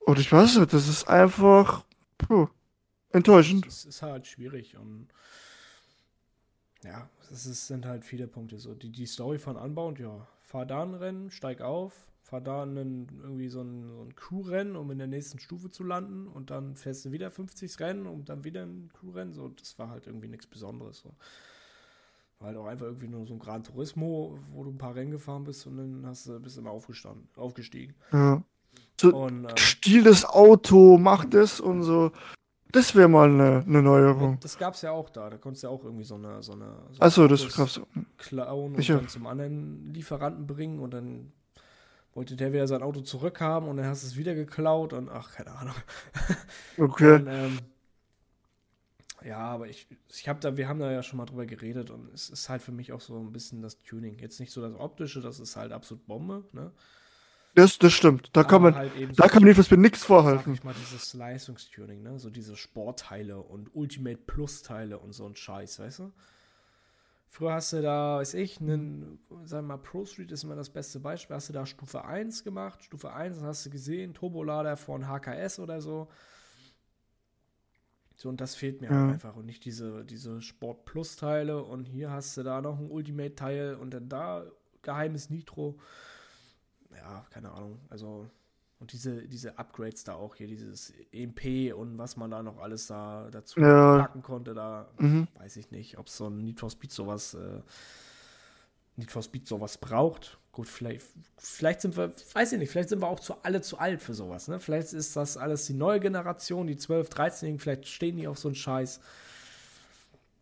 Und ich weiß nicht, das ist einfach puh, enttäuschend. Es ist halt schwierig und ja, es ist, sind halt viele Punkte so. Die, die Story von Unbound, ja, fahr da ein Rennen, steig auf, fahr da einen, irgendwie so ein, so ein Crew-Rennen, um in der nächsten Stufe zu landen und dann fährst du wieder 50 Rennen und dann wieder ein Crew-Rennen. So, das war halt irgendwie nichts Besonderes. So. War halt auch einfach irgendwie nur so ein Gran Turismo, wo du ein paar Rennen gefahren bist und dann hast du bist immer aufgestanden, aufgestiegen. Ja. So, und, ähm, Stil das Auto, mach das und so. Das wäre mal eine, eine Neuerung. Das gab es ja auch da. Da konntest du ja auch irgendwie so eine. So eine so Achso, das gab's. Klauen und ich dann zum anderen Lieferanten bringen und dann wollte der wieder sein Auto zurückhaben und dann hast du es wieder geklaut und ach, keine Ahnung. (laughs) Okay. Und, ähm, ja, aber ich, ich habe da, wir haben da ja schon mal drüber geredet und es ist halt für mich auch so ein bisschen das Tuning. Jetzt nicht so das Optische, das ist halt absolut Bombe, ne? Das, das stimmt. Da kann man, halt da so kann man für nichts vorhalten. Ich mal dieses Leistungstuning, ne? So diese Sportteile und Ultimate Plus Teile und so ein Scheiß, weißt du? Früher hast du da, weiß ich, einen, sagen wir mal, Pro Street ist immer das beste Beispiel, hast du da Stufe 1 gemacht, Stufe 1, hast du gesehen, Turbolader von HKS oder so, so, und das fehlt mir ja. halt einfach. Und nicht diese, diese Sport Plus-Teile. Und hier hast du da noch ein Ultimate-Teil und dann da geheimes Nitro. Ja, keine Ahnung. Also, und diese, diese Upgrades da auch hier, dieses EMP und was man da noch alles da dazu ja. packen konnte, da mhm. weiß ich nicht, ob so ein Nitro Speed sowas, äh, Need for Speed sowas braucht. Gut, vielleicht, vielleicht sind wir, weiß ich nicht, vielleicht sind wir auch zu alle zu alt für sowas. Ne? Vielleicht ist das alles die neue Generation, die 12, 13-Jährigen, vielleicht stehen die auf so einen Scheiß.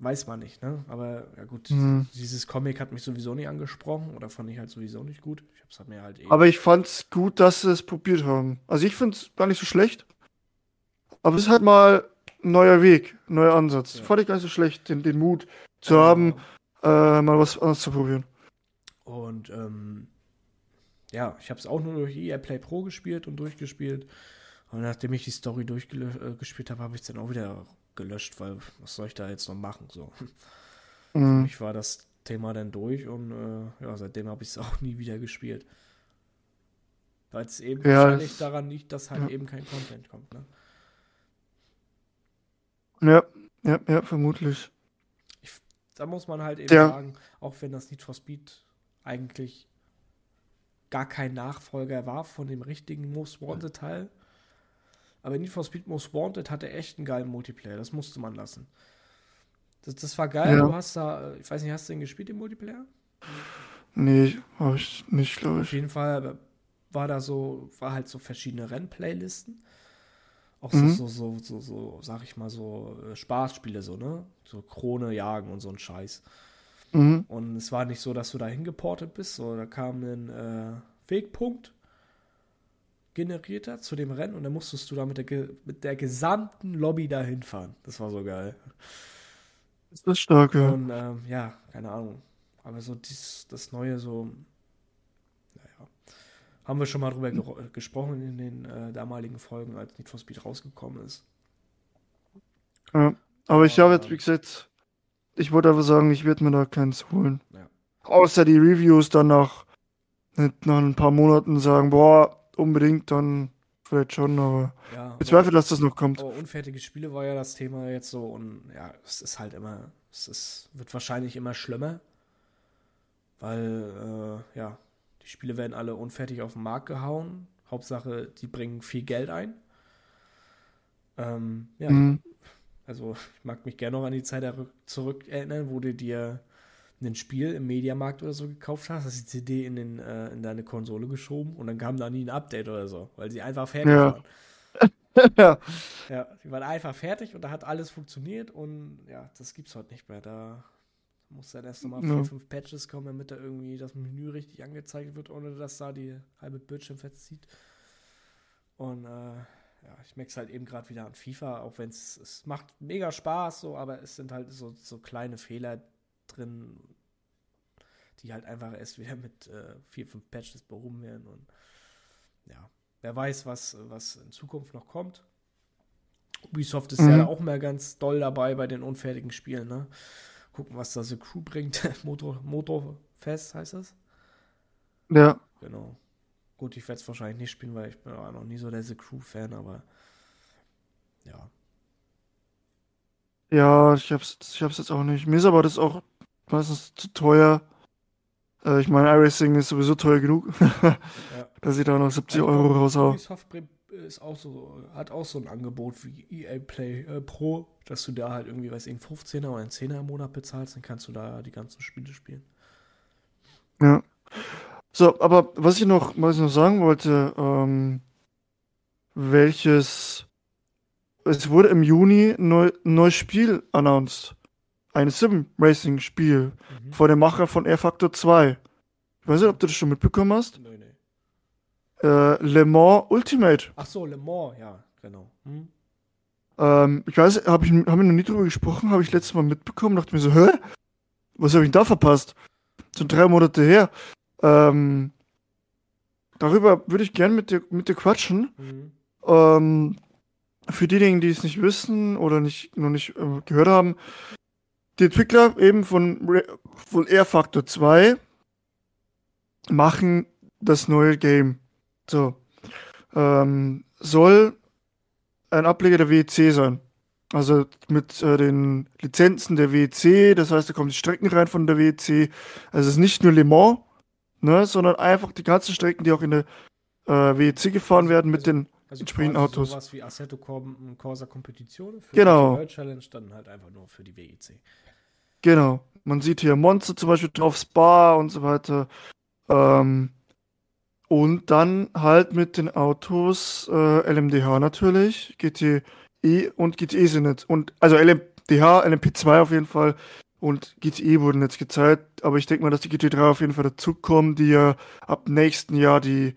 Weiß man nicht, ne? Aber ja gut, mhm. dieses Comic hat mich sowieso nicht angesprochen oder fand ich halt sowieso nicht gut. Ich hab's halt mir halt eben. Aber ich fand's gut, dass sie es probiert haben. Also ich find's gar nicht so schlecht. Aber es ist halt mal ein neuer Weg, ein neuer Ansatz. Ja. Fand ich gar nicht so schlecht, den, den Mut zu ja. haben, äh, mal was anderes zu probieren. Und ähm, ja, ich habe es auch nur durch EA Play Pro gespielt und durchgespielt. Und nachdem ich die Story durchgespielt äh, habe, habe ich es dann auch wieder gelöscht, weil was soll ich da jetzt noch machen? So. (laughs) Mhm. Für mich war das Thema dann durch und äh, ja, seitdem habe ich es (laughs) auch nie wieder gespielt. Weil es eben ja, wahrscheinlich daran liegt, dass halt ja. eben kein Content kommt, ne? Ja, ja, ja, vermutlich. Ich, da muss man halt eben ja. sagen, auch wenn das Need for Speed eigentlich gar kein Nachfolger war von dem richtigen Most Wanted Teil. Aber Need for Speed Most Wanted hatte echt einen geilen Multiplayer. Das musste man lassen. Das, das war geil. Ja. Du hast da, ich weiß nicht, hast du den gespielt, im Multiplayer? Nee, habe ich nicht, glaube ich. Auf jeden Fall war da so, war halt so verschiedene Rennplaylisten. Auch mhm. so, so, so, so, sag ich mal, so äh, Spaßspiele, so, ne? So Krone jagen und so ein Scheiß. Mhm. Und es war nicht so, dass du da hingeportet bist, so, da kam ein äh, Wegpunkt generierter zu dem Rennen und dann musstest du da mit der, mit der gesamten Lobby da hinfahren. Das war so geil. Das ist stark, ja. Und ähm, ja, keine Ahnung. Aber so dies, das Neue, so, naja, haben wir schon mal drüber ge gesprochen in den äh, damaligen Folgen, als Need for Speed rausgekommen ist. Ja, aber ich habe jetzt, wie gesagt, ich wollte aber sagen, ich werde mir da keins holen. Ja. Außer die Reviews dann nach, nach ein paar Monaten sagen, boah, unbedingt, dann vielleicht schon, aber ja, ich bezweifle, dass das noch kommt. Aber unfertige Spiele war ja das Thema jetzt so und ja, es ist halt immer, es ist, wird wahrscheinlich immer schlimmer, weil äh, ja, die Spiele werden alle unfertig auf den Markt gehauen. Hauptsache, die bringen viel Geld ein. Ähm, ja, mhm. also ich mag mich gerne noch an die Zeit zurück erinnern, wo du dir ein Spiel im Mediamarkt oder so gekauft hast, hast die CD in, den, äh, in deine Konsole geschoben und dann kam da nie ein Update oder so, weil sie einfach fertig ja. waren. (laughs) ja. ja, die waren einfach fertig und da hat alles funktioniert und ja, das gibt's heute nicht mehr. Da muss dann erst nochmal vier, fünf Patches kommen, damit da irgendwie das Menü richtig angezeigt wird, ohne dass da die halbe Bildschirm verzieht. Und äh, ja, ich merke es halt eben gerade wieder an FIFA, auch wenn es macht mega Spaß, so, aber es sind halt so, so kleine Fehler, drin, die halt einfach erst wieder mit äh, vier, fünf Patches behoben werden. Und ja, wer weiß, was, was in Zukunft noch kommt. Ubisoft ist mhm. ja auch mal ganz doll dabei bei den unfertigen Spielen. Ne? Gucken, was da The Crew bringt. (laughs) Motor, Motorfest heißt das? Ja. Genau. Gut, ich werde es wahrscheinlich nicht spielen, weil ich bin auch noch nie so der The Crew-Fan, aber ja. Ja, ich hab's, ich hab's jetzt auch nicht. Mir ist aber das auch meistens zu teuer. Äh, ich meine, iRacing ist sowieso teuer genug, (laughs) ja. dass ich da noch 70 also, Euro raushau. Ubisoft ist auch so, hat auch so ein Angebot wie EA Play äh, Pro, dass du da halt irgendwie, weiß ich, 15er oder einen 10er im Monat bezahlst, dann kannst du da die ganzen Spiele spielen. Ja. So, aber was ich noch, was ich noch sagen wollte, ähm, welches es wurde im Juni ein neues Spiel announced ein Sim-Racing-Spiel mhm. von dem Macher von Air Factor 2. Ich weiß nicht, ob du das schon mitbekommen hast. Nein, nein. Äh, Le Mans Ultimate. Ach so, Le Mans, ja, genau. Hm. Ähm, ich weiß, hab ich, wir noch nie drüber gesprochen, habe ich letztes Mal mitbekommen, dachte mir so, hä? Was habe ich denn da verpasst? So drei Monate her. Ähm, darüber würde ich gern mit dir, mit dir quatschen. Mhm. Ähm, für diejenigen, die es nicht wissen oder nicht, noch nicht äh, gehört haben, die Entwickler eben von, von Air Factor 2 machen das neue Game. So. Ähm, soll ein Ableger der WEC sein. Also mit äh, den Lizenzen der WEC, das heißt, da kommen die Strecken rein von der WEC. Also es ist nicht nur Le Mans, ne, sondern einfach die ganzen Strecken, die auch in der äh, WEC gefahren also, werden mit also, den also entsprechenden Autos. Sowas wie Assetto Corsa Competition für genau. die World Challenge, dann halt einfach nur für die WEC. Genau. Man sieht hier Monster zum Beispiel drauf, Spa und so weiter. Ähm, und dann halt mit den Autos äh, LMDH natürlich, GTE und GTE sind jetzt. Und, also LMDH, LMP2 auf jeden Fall und GTE wurden jetzt gezeigt. Aber ich denke mal, dass die GT3 auf jeden Fall dazukommen, die ja ab nächsten Jahr die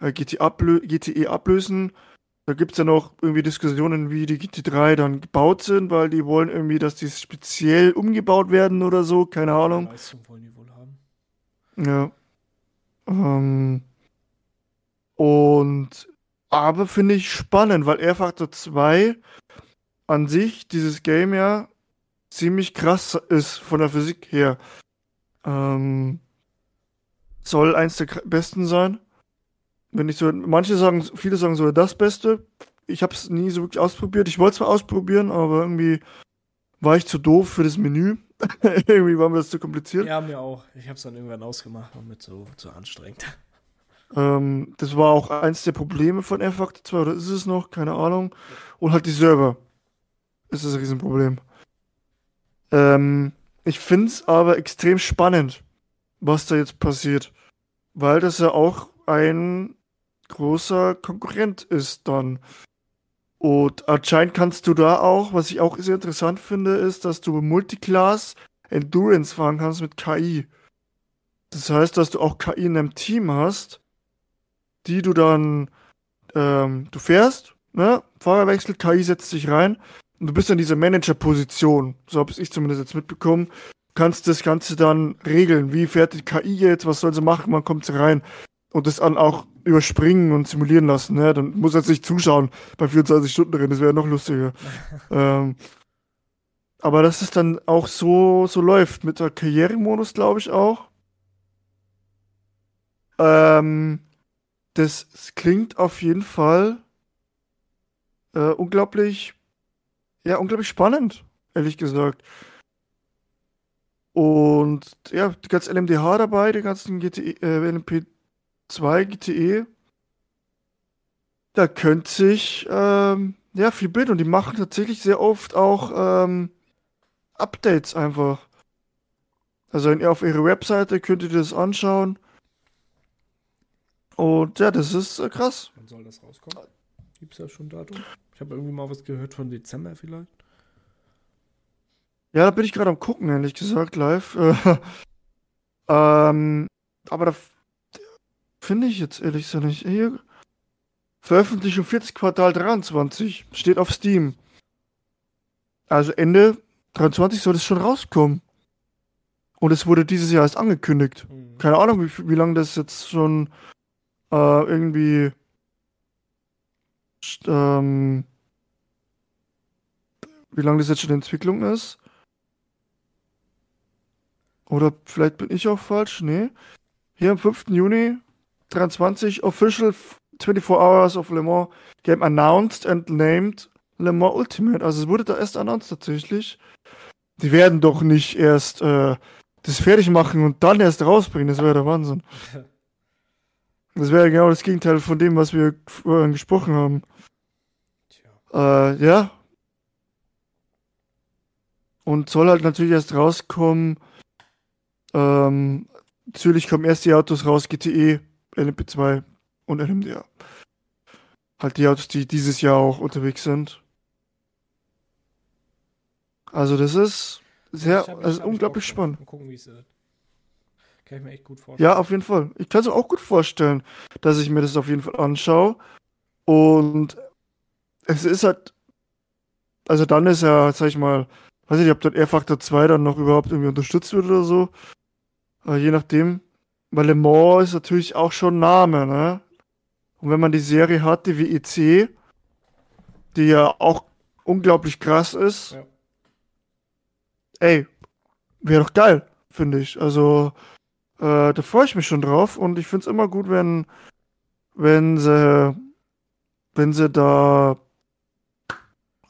äh, GT ablö GTE ablösen. Da gibt es ja noch irgendwie Diskussionen, wie die GT3 dann gebaut sind, weil die wollen irgendwie, dass die speziell umgebaut werden oder so, keine Ahnung. Leistung wollen die wohl haben. Ja. Ähm, und aber finde ich spannend, weil R Factor 2 an sich dieses Game ja ziemlich krass ist von der Physik her. Ähm, soll eins der besten sein wenn ich so, manche sagen, viele sagen so das Beste. Ich habe es nie so wirklich ausprobiert. Ich wollte es mal ausprobieren, aber irgendwie war ich zu doof für das Menü. (laughs) irgendwie war mir das zu kompliziert. Ja, mir auch. Ich habe es dann irgendwann ausgemacht und mit so zu anstrengend. Ähm, das war auch eins der Probleme von R-Factor 2, oder ist es noch? Keine Ahnung. Und halt die Server. Das ist ein Riesenproblem. Ähm, ich finde es aber extrem spannend, was da jetzt passiert. Weil das ja auch ein großer Konkurrent ist dann. Und anscheinend kannst du da auch, was ich auch sehr interessant finde, ist, dass du Multiclass Endurance fahren kannst mit KI. Das heißt, dass du auch KI in deinem Team hast, die du dann, ähm, du fährst, ne? Fahrerwechsel, KI setzt sich rein und du bist in dieser Manager-Position. So habe ich zumindest jetzt mitbekommen. Kannst das Ganze dann regeln. Wie fährt die KI jetzt? Was soll sie machen? Wann kommt sie rein? Und das dann auch überspringen und simulieren lassen. Ne? Dann muss er jetzt nicht zuschauen bei 24 Stunden drin. Das wäre noch lustiger. (laughs) ähm, aber dass es dann auch so, so läuft. Mit der Karrieremodus, glaube ich auch. Ähm, das klingt auf jeden Fall äh, unglaublich, ja, unglaublich spannend, ehrlich gesagt. Und ja, die ganze LMDH dabei, die ganzen GTE, äh, LMP2 GTE, da könnte sich ähm, ja viel bilden und die machen tatsächlich sehr oft auch ähm, Updates einfach. Also auf ihrer Webseite könnt ihr das anschauen. Und ja, das ist äh, krass. Wann soll das rauskommen? Gibt es ja schon Datum? Ich habe irgendwie mal was gehört von Dezember vielleicht. Ja, da bin ich gerade am gucken, ehrlich gesagt, live. (laughs) ähm, aber da finde ich jetzt ehrlich gesagt nicht. Hier, Veröffentlichung 40 Quartal 23 steht auf Steam. Also Ende 23 soll es schon rauskommen. Und es wurde dieses Jahr erst angekündigt. Mhm. Keine Ahnung, wie, wie lange das jetzt schon äh, irgendwie ähm, wie lange das jetzt schon in Entwicklung ist. Oder vielleicht bin ich auch falsch. Nee. Hier am 5. Juni 23 Official 24 Hours of Le Mans Game announced and named Le Mans Ultimate. Also es wurde da erst announced tatsächlich. Die werden doch nicht erst äh, das fertig machen und dann erst rausbringen. Das wäre der Wahnsinn. Das wäre genau das Gegenteil von dem, was wir vorhin gesprochen haben. Tja. Äh, ja. Und soll halt natürlich erst rauskommen. Ähm, natürlich kommen erst die Autos raus, GTE, LMP2 und LMDA. Halt die Autos, die dieses Jahr auch unterwegs sind. Also das ist sehr, hab, also unglaublich spannend. Mal gucken, wie es wird. Kann ich mir echt gut vorstellen. Ja, auf jeden Fall. Ich kann es mir auch gut vorstellen, dass ich mir das auf jeden Fall anschaue. Und es ist halt, also dann ist ja, sag ich mal, weiß ich nicht, ob dann R-Factor 2 dann noch überhaupt irgendwie unterstützt wird oder so. Aber je nachdem. Weil Le Mans ist natürlich auch schon Name, ne? Und wenn man die Serie hatte wie EC, die ja auch unglaublich krass ist, ja. ey, wäre doch geil, finde ich. Also, äh, da freue ich mich schon drauf und ich finde es immer gut, wenn, wenn sie, wenn sie da,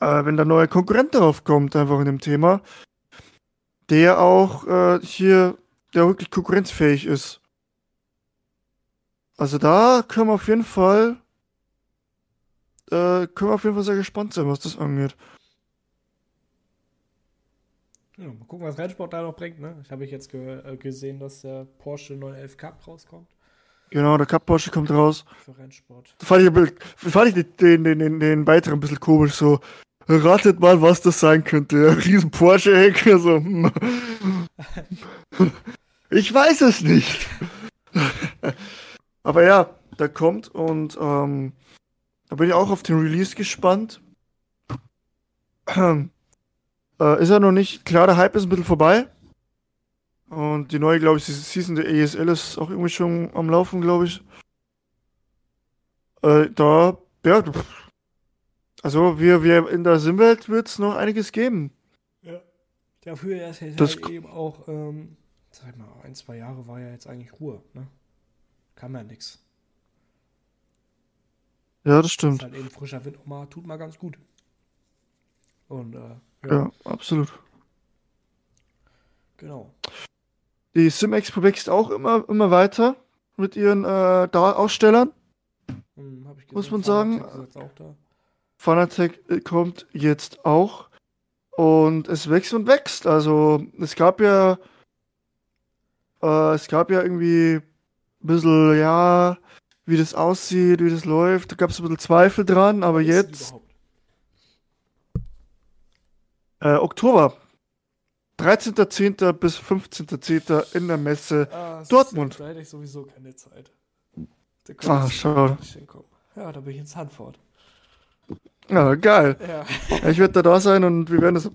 äh, wenn da neuer Konkurrent drauf kommt, einfach in dem Thema, der auch äh, hier, der wirklich konkurrenzfähig ist. Also da können wir auf jeden Fall, äh, können wir auf jeden Fall sehr gespannt sein, was das angeht. Ja, mal gucken, was Rennsport da noch bringt. Ne? Ich habe jetzt ge äh, gesehen, dass der Porsche 911 Cup rauskommt. Genau, der Cup Porsche kommt raus. Für Rennsport. Da fand ich, fand ich den, den, den, den Beitrag ein bisschen komisch. So, ratet mal, was das sein könnte. Riesen Porsche-Heck. (laughs) So. Hm. (laughs) ich weiß es nicht. (laughs) Aber ja, der kommt und ähm, da bin ich auch auf den Release gespannt. (clears throat) Äh, ist er noch nicht. Klar, der Hype ist ein bisschen vorbei. Und die neue, glaube ich, die Season der ESL ist auch irgendwie schon am Laufen, glaube ich. Äh, da, ja, also wir, wir in der Simwelt wird es noch einiges geben. Ja. Dafür ist jetzt das halt eben auch, ähm, sag mal, ein, zwei Jahre war ja jetzt eigentlich Ruhe, ne? Kam ja nix. Ja, das stimmt. Das halt eben frischer Wind auch mal, tut mal ganz gut. Und äh, ja. ja, absolut. Genau. Die SimExpo wächst auch immer, immer weiter mit ihren äh, Ausstellern. Hm, muss man sagen. Fanatec äh, kommt jetzt auch. Und es wächst und wächst. Also es gab ja äh, es gab ja irgendwie ein bisschen, ja, wie das aussieht, wie das läuft. Da gab es ein bisschen Zweifel dran, aber jetzt. Äh, Oktober. 13.10. bis 15.10. in der Messe Ah, Dortmund. Da hätte ich sowieso keine Zeit. Da Ah, schade. nicht hinkommen. Ja, da bin ich in Sanford. Ja, geil. Ja. Ich werde da da sein und wir werden das.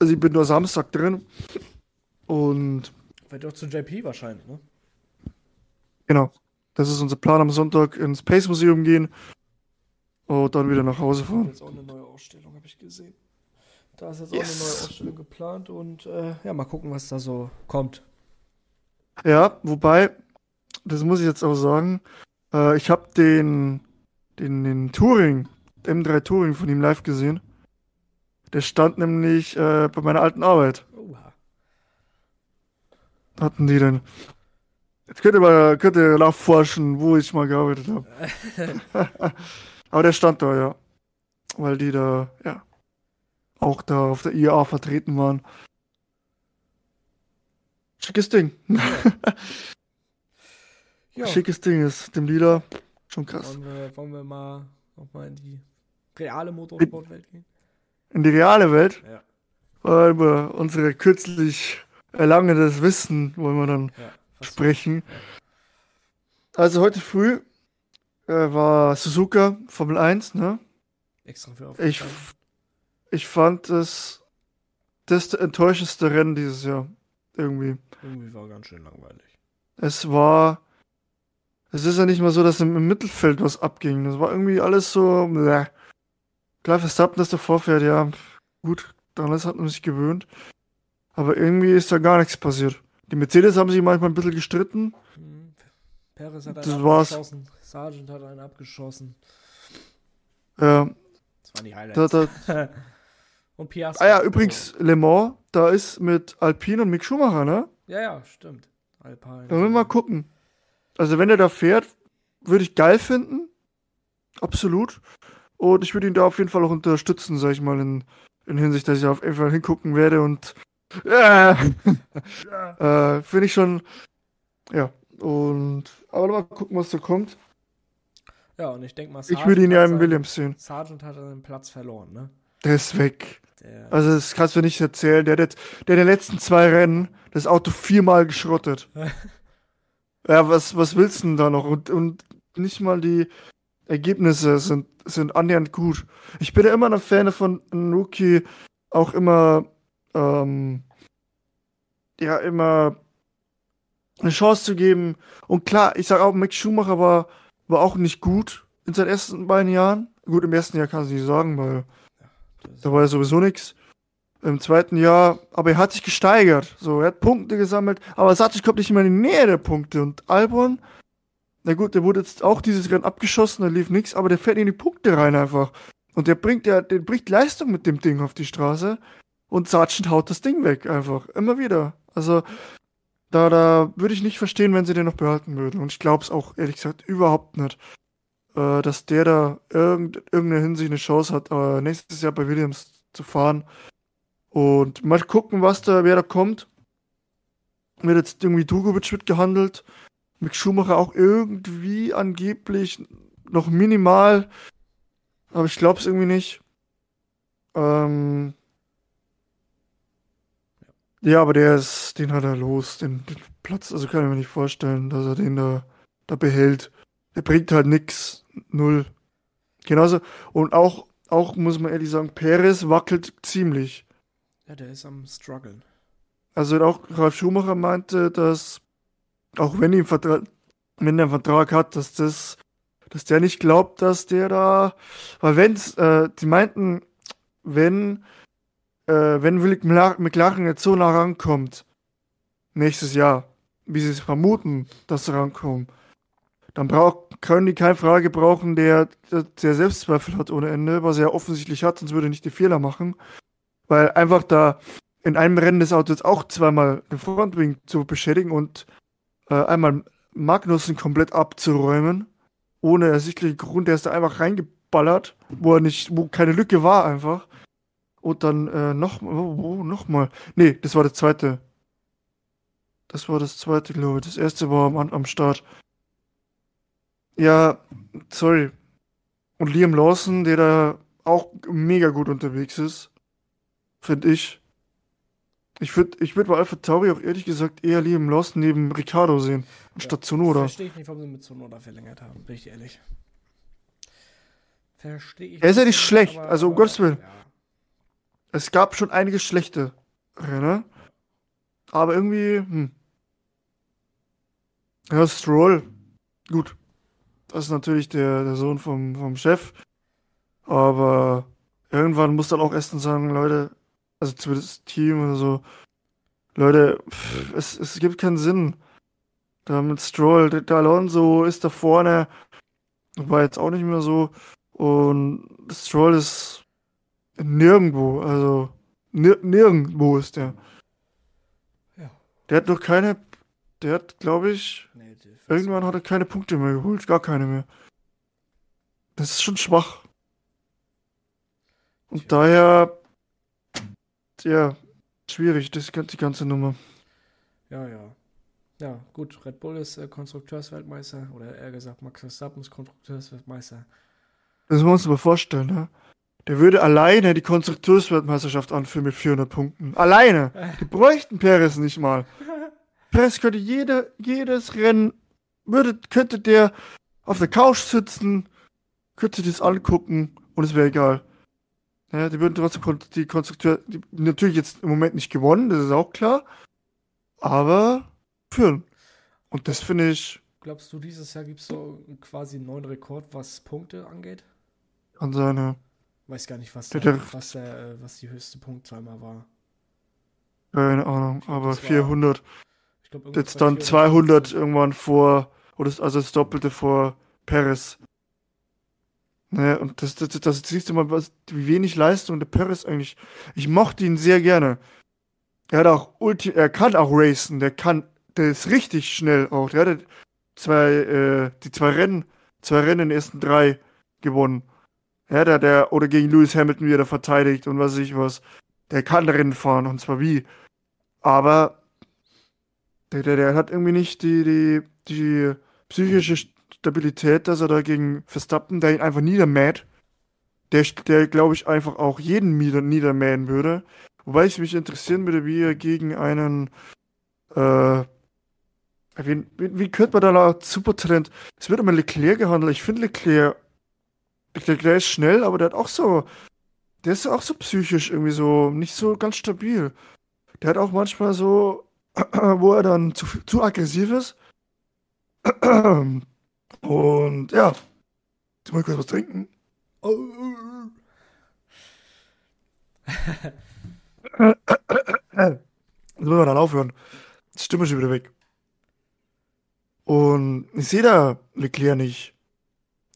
Also ich bin nur Samstag drin. Und Weil doch zu JP wahrscheinlich, ne? Genau. Das ist unser Plan am Sonntag ins Space Museum gehen. Und dann wieder nach Hause Da fahren. jetzt auch eine neue Ausstellung, habe ich gesehen. Da ist jetzt Yes. auch eine neue Ausstellung geplant und äh, ja, mal gucken, was da so kommt. Ja, wobei, das muss ich jetzt auch sagen, äh, ich habe den, den, den Touring, M3 Touring von ihm live gesehen. Der stand nämlich äh, bei meiner alten Arbeit. Oha. Hatten die denn? Jetzt könnt ihr mal könnt ihr nachforschen, wo ich mal gearbeitet habe. (laughs) Aber der stand da, ja. Weil die da, ja, auch da auf der IAA vertreten waren. Schickes Ding. (laughs) Ja, Schickes Ding ist dem Lieder schon krass. wollen wir, wollen wir mal nochmal in die reale Motorsportwelt gehen? In die reale Welt, Ja. äh, über unsere kürzlich erlangenes Wissen wollen wir dann ja. Sprechen. Also heute früh äh, war Suzuka Formel 1, ne? extra für Ich, ich fand es das enttäuschendste Rennen dieses Jahr. Irgendwie. Irgendwie war ganz schön langweilig. Es war. Es ist ja nicht mal so, dass im, im Mittelfeld was abging. Das war irgendwie alles so. Bleh. Klar, Verstappen, dass der vorfährt, ja. Gut, daran hat man sich gewöhnt. Aber irgendwie ist da gar nichts passiert. Die Mercedes haben sich manchmal ein bisschen gestritten. Perez hat Das einen war's. abgeschossen. Sargent hat einen abgeschossen. Äh, Das waren die da, Highlights. da, (laughs) Und Piastri. ah ja, übrigens, Le Mans, da ist mit Alpine und Mick Schumacher, ne? Ja, ja, stimmt. Alpine. Da wollen wir mal gucken. Also, wenn er da fährt, würde ich geil finden. Absolut. Und ich würde ihn da auf jeden Fall auch unterstützen, sag ich mal, in, in Hinsicht, dass ich auf jeden Fall hingucken werde und. (laughs) Äh, äh, Finde ich schon. Ja. Und. Aber mal gucken, was da kommt. Ja, und ich denke mal, Ich würde ihn ja im Williams sehen. Sargent hat seinen Platz verloren, ne? Der ist weg. Der, Also, das kannst du nicht erzählen. Der hat jetzt, der in den letzten zwei Rennen das Auto viermal geschrottet. (laughs) ja, was, was willst du denn da noch? Und, und nicht mal die Ergebnisse sind, sind annähernd gut. Ich bin ja immer ein Fan von einem Rookie, auch immer, ähm, ja, immer eine Chance zu geben. Und klar, ich sage auch, Mick Schumacher war, war auch nicht gut in seinen ersten beiden Jahren. Gut, im ersten Jahr kann ich nicht sagen, weil da war ja sowieso nichts. Im zweiten Jahr, aber er hat sich gesteigert. So, er hat Punkte gesammelt, aber Satic kommt nicht mehr in die Nähe der Punkte. Und Albon, na gut, der wurde jetzt auch dieses Rennen abgeschossen, da lief nichts, aber der fährt in die Punkte rein einfach. Und der bringt ja, der bringt Leistung mit dem Ding auf die Straße. Und Sargent haut das Ding weg einfach. Immer wieder. Also, da, da würde ich nicht verstehen, wenn sie den noch behalten würden. Und ich glaube es auch, ehrlich gesagt, überhaupt nicht. Äh, dass der da irgend, irgendeine Hinsicht eine Chance hat, äh, nächstes Jahr bei Williams zu fahren. Und mal gucken, was da, wer da kommt. Wird jetzt irgendwie Dugovic mitgehandelt. Mick Schumacher auch irgendwie angeblich noch minimal. Aber ich glaube es irgendwie nicht. Ähm, ja, aber der ist, den hat er los, den, den Platz, also kann ich mir nicht vorstellen, dass er den da, da behält. Der bringt halt nix, null. Genauso, und auch, auch muss man ehrlich sagen, Perez wackelt ziemlich. ja, der ist am struggeln. Also auch Ralf Schumacher meinte, dass auch wenn, ihm Vertra wenn er einen Vertrag hat, dass das, dass der nicht glaubt, dass der da, weil wenn's, äh, die meinten, wenn, äh, wenn Mla- McLaren jetzt so nah rankommt, nächstes Jahr, wie sie es vermuten, dass sie rankommen, dann braucht, können die keine Frage brauchen, der, der, Selbstzweifel hat ohne Ende, was er offensichtlich hat, sonst würde er nicht die Fehler machen. Weil einfach da in einem Rennen des Autos auch zweimal den Frontwing zu beschädigen und äh, einmal Magnussen komplett abzuräumen, ohne ersichtlichen Grund, der ist da einfach reingeballert, wo er nicht, wo keine Lücke war einfach. Und dann äh, noch, wo, wo, noch mal. Nee, das war das zweite. Das war das zweite, glaube ich. Das erste war am, am Start. Ja, sorry. Und Liam Lawson, der da auch mega gut unterwegs ist. finde ich. Ich würde ich würd bei Alpha Tauri auch ehrlich gesagt eher Liam Lawson neben Ricardo sehen, anstatt ja, Zunoda. Verstehe ich nicht, warum sie mit Zunoda verlängert haben, bin ich ehrlich. Verstehe ich. Er ist ja nicht schlecht, aber, also um aber, Gottes Willen. Ja. Es gab schon einige schlechte Renner, aber irgendwie, hm. Ja, Stroll, gut. Das ist natürlich der, der Sohn vom, vom Chef, aber irgendwann muss dann auch Aston sagen, Leute, also zumindest das Team oder so, Leute, pff, es, es gibt keinen Sinn. Da mit Stroll, der Alonso ist da vorne, war jetzt auch nicht mehr so. Und Stroll ist nirgendwo, also nir nirgendwo ist der. Ja. Der hat noch keine, der hat, glaube ich, nee, irgendwann hat er keine Punkte mehr geholt, gar keine mehr. Das ist schon schwach. Und daher, ja, schwierig, das, die ganze Nummer. Ja, ja. Ja, gut, Red Bull ist äh, Konstrukteursweltmeister, oder eher gesagt, Max Verstappen ist Konstrukteursweltmeister. Das muss man uns mal vorstellen, ne? Der würde alleine die Konstrukteursweltmeisterschaft anführen mit 400 Punkten. Alleine! Die bräuchten Perez nicht mal. (laughs) Perez könnte jede, jedes Rennen, würde, könnte der auf der Couch sitzen, könnte das angucken und es wäre egal. Ja, die würden trotzdem die Konstrukteur, die, natürlich jetzt im Moment nicht gewonnen, das ist auch klar, aber führen. Und das finde ich. Glaubst du, dieses Jahr gibt es so quasi einen neuen Rekord, was Punkte angeht? Kann sein, ja. Weiß gar nicht, was, der, was, der, was die höchste Punktzahl mal war. Keine Ahnung, glaub, aber 400. War, glaub, Jetzt dann 200 irgendwann vor, oder also das Doppelte vor Paris. Naja, und das, das, das, das siehst du mal, was, wie wenig Leistung der Paris eigentlich. Ich mochte ihn sehr gerne. Er hat auch Ulti, er kann auch racen, der kann, der ist richtig schnell auch. Der hatte zwei, äh, die zwei Rennen, zwei Rennen in den ersten drei gewonnen. Ja, der, der, oder gegen Lewis Hamilton wieder verteidigt und was weiß ich was. Der kann Rennen fahren und zwar wie. Aber der, der, der hat irgendwie nicht die, die, die psychische Stabilität, dass er da gegen Verstappen, der ihn einfach niedermäht, der, der glaube ich, einfach auch jeden nieder, niedermähen würde. Wobei ich mich interessieren würde, wie er gegen einen, äh, wie, wie, könnte man da noch Supertalent, es wird immer Leclerc gehandelt. Ich finde Leclerc, Leclerc der ist schnell, aber der hat auch so, der ist auch so psychisch irgendwie so, nicht so ganz stabil. Der hat auch manchmal so, (clears throat) wo er dann zu, zu aggressiv ist. (clears throat) Und ja, jetzt mal kurz was trinken. (laughs) Jetzt müssen wir dann aufhören. Die Stimme ist schon wieder weg. Und ich sehe da Leclerc nicht.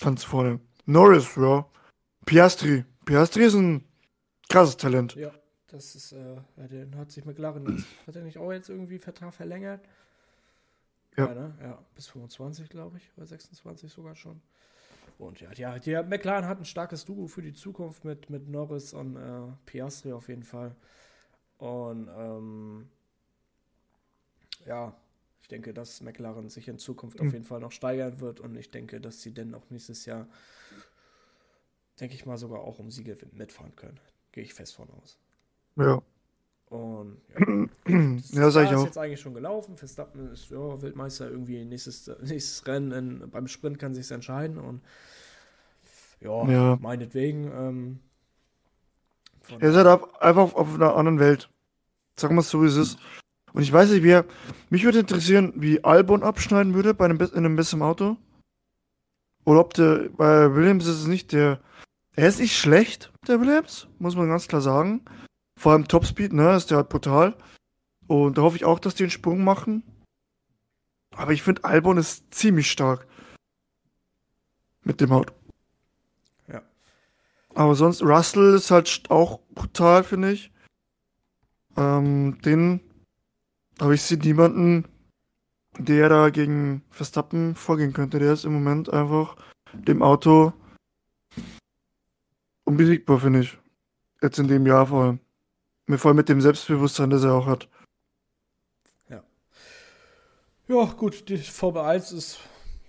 Ganz vorne. Norris, ja. Piastri. Piastri ist ein krasses Talent. Ja, das ist, äh, den hat sich McLaren jetzt, (clears throat) hat er nicht auch jetzt irgendwie Vertrag verlängert? Ja. Ja, ne? ja bis 25, glaube ich, oder 26 sogar schon. Und ja, die, die McLaren hat ein starkes Duo für die Zukunft mit, mit Norris und äh, Piastri auf jeden Fall. Und ähm, ja, ich denke, dass McLaren sich in Zukunft mhm. auf jeden Fall noch steigern wird und ich denke, dass sie dann auch nächstes Jahr, denke ich mal, sogar auch um Siege mitfahren können. Gehe ich fest von aus. Ja. Und ja, (clears throat) das ja, sag ich auch. ist jetzt eigentlich schon gelaufen. Verstappen ist ja, Weltmeister irgendwie nächstes, nächstes Rennen. In, beim Sprint kann sich entscheiden und ja, ja. meinetwegen. Ähm, er ist halt einfach auf, auf einer anderen Welt. Wir es so, wie es ist. Und ich weiß nicht, wie er, mich würde interessieren, wie Albon abschneiden würde bei einem, in einem besseren Auto. Oder ob der, bei Williams ist es nicht der, er ist nicht schlecht, der Williams, muss man ganz klar sagen. Vor allem Topspeed, ne, ist der halt brutal. Und da hoffe ich auch, dass die einen Sprung machen. Aber ich finde, Albon ist ziemlich stark. Mit dem Auto. Ja. Aber sonst, Russell ist halt auch brutal, finde ich. Ähm, den, aber ich sehe niemanden, der da gegen Verstappen vorgehen könnte. Der ist im Moment einfach dem Auto unbesiegbar, finde ich. Jetzt in dem Jahr vor allem. Vor allem mit dem Selbstbewusstsein, das er auch hat. Ja. Ja, gut, die Formel 1 ist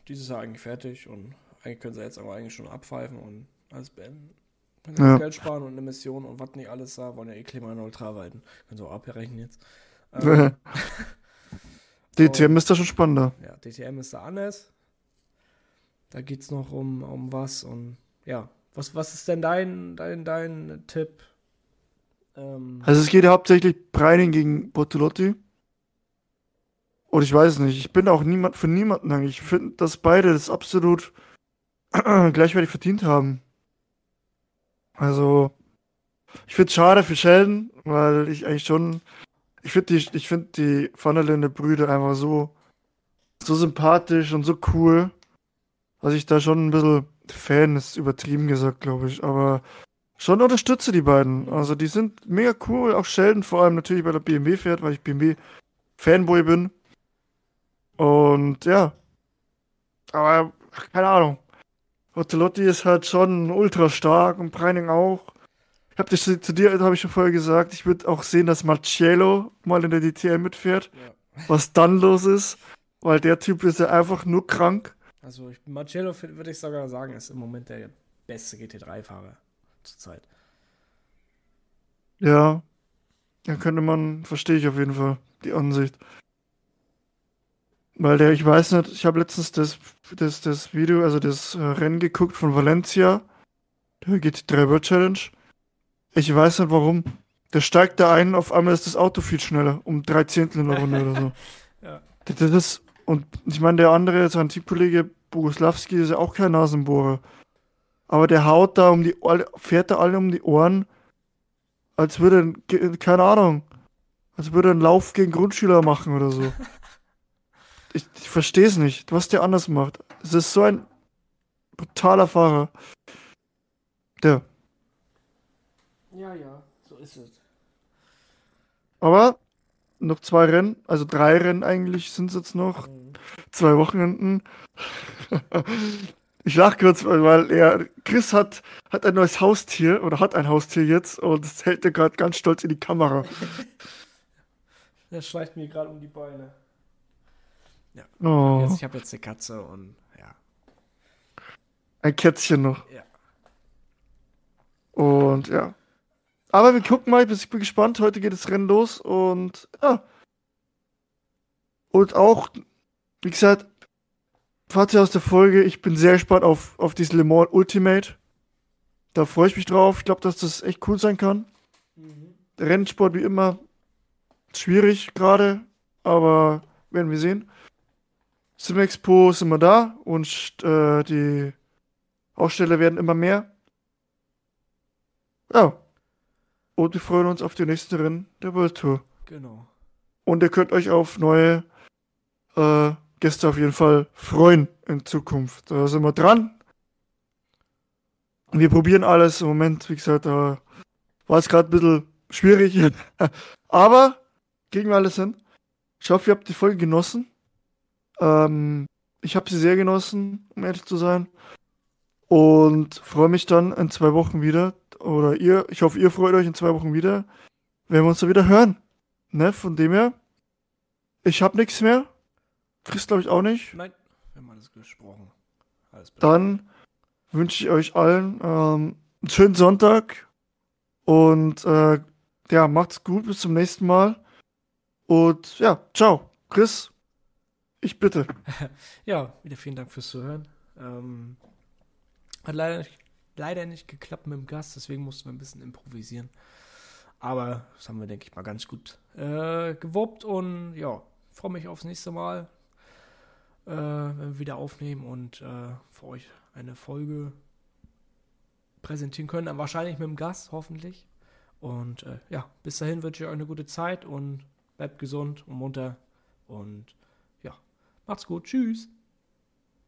dieses Jahr eigentlich fertig und eigentlich können sie jetzt aber eigentlich schon abpfeifen und alles beenden. Dann ja. Geld sparen und eine Mission und was nicht alles da, wollen ja eh klimaneutral halten. Können so abrechnen jetzt. (laughs) Ähm, DTM ist da schon spannender. Ja, DTM ist da anders. Da geht es noch um, um was und ja. Was, was ist denn dein, dein, dein Tipp? Ähm, also es geht ja hauptsächlich Breining gegen Bortolotti. Und ich weiß nicht, ich bin auch niemand für niemanden eigentlich. Ich finde, dass beide das absolut (clears throat) gleichwertig verdient haben. Also, ich finde es schade für Sheldon, weil ich eigentlich schon, ich finde die, ich finde die Vanderlinde Brüder einfach so, so sympathisch und so cool, dass ich da schon ein bisschen Fan ist übertrieben gesagt, glaube ich, aber schon unterstütze die beiden. Also die sind mega cool, auch Sheldon vor allem natürlich bei der BMW fährt, weil ich BMW Fanboy bin. Und ja. Aber keine Ahnung. Ottelotti ist halt schon ultra stark und Preining auch. Habe das zu dir, habe ich schon vorher gesagt, ich würde auch sehen, dass Marcello mal in der DTM mitfährt. Ja. Was dann los ist, weil der Typ ist ja einfach nur krank. Also ich, Marcello würde ich sogar sagen, ist im Moment der beste GT3-Fahrer zurzeit. Ja, da könnte man, verstehe ich auf jeden Fall, die Ansicht. Weil der, ich weiß nicht, ich habe letztens das, das, das Video, also das äh, Rennen geguckt von Valencia, der GT3 World Challenge. Ich weiß nicht warum. Der steigt da ein, auf einmal ist das Auto viel schneller, um drei Zehntel in der Runde oder so. (laughs) ja. Das ist, und ich meine, der andere, sein Teamkollege Boguslawski, ist ja auch kein Nasenbohrer. Aber der haut da um die, fährt da alle um die Ohren, als würde, keine Ahnung, als würde er einen Lauf gegen Grundschüler machen oder so. (laughs) ich, ich verstehe es nicht, was der anders macht. Es ist so ein brutaler Fahrer. Der. Ja, ja, so ist es. Aber noch zwei Rennen, also drei Rennen eigentlich sind es jetzt noch. Mhm. Zwei Wochenenden. (laughs) ich lach kurz, weil er, Chris hat, hat ein neues Haustier oder hat ein Haustier jetzt und das hält er gerade ganz stolz in die Kamera. Der (laughs) schleicht mir gerade um die Beine. Ja. Oh. Jetzt, ich habe jetzt eine Katze und ja. Ein Kätzchen noch. Ja. Und ja. Aber wir gucken mal, ich bin gespannt. Heute geht das Rennen los und ja. Und auch, wie gesagt, Fazit aus der Folge, ich bin sehr gespannt auf, auf dieses Le Mans Ultimate. Da freue ich mich drauf. Ich glaube, dass das echt cool sein kann. Mhm. Rennsport wie immer schwierig gerade, aber werden wir sehen. Sim Expo sind wir da und äh, die Aussteller werden immer mehr. Ja, und wir freuen uns auf die nächsten Rennen der World Tour. Genau. Und ihr könnt euch auf neue äh, Gäste auf jeden Fall freuen in Zukunft. Da sind wir dran. Wir probieren alles. Im Moment, wie gesagt, da war es gerade ein bisschen schwierig. (laughs) Aber kriegen wir alles hin. Ich hoffe, ihr habt die Folge genossen. Ähm, ich habe sie sehr genossen, um ehrlich zu sein. Und freue mich dann in zwei Wochen wieder oder ihr, ich hoffe, ihr freut euch in zwei Wochen wieder, wenn wir uns da wieder hören. Ne, von dem her, ich habe nichts mehr. Chris glaube ich auch nicht. Nein, wir haben alles gesprochen. Alles Dann wünsche ich euch allen ähm, einen schönen Sonntag und äh, ja, macht's gut, bis zum nächsten Mal. Und ja, ciao. Chris, ich bitte. (laughs) ja, wieder vielen Dank fürs Zuhören. Ähm, hat leider nicht leider nicht geklappt mit dem Gast, deswegen mussten wir ein bisschen improvisieren. Aber das haben wir, denke ich mal, ganz gut äh, gewuppt und ja, freue mich aufs nächste Mal, äh, wenn wir wieder aufnehmen und äh, für euch eine Folge präsentieren können. Wahrscheinlich mit dem Gast, hoffentlich. Und äh, ja, bis dahin wünsche ich euch eine gute Zeit und bleibt gesund und munter. Und ja, macht's gut. Tschüss.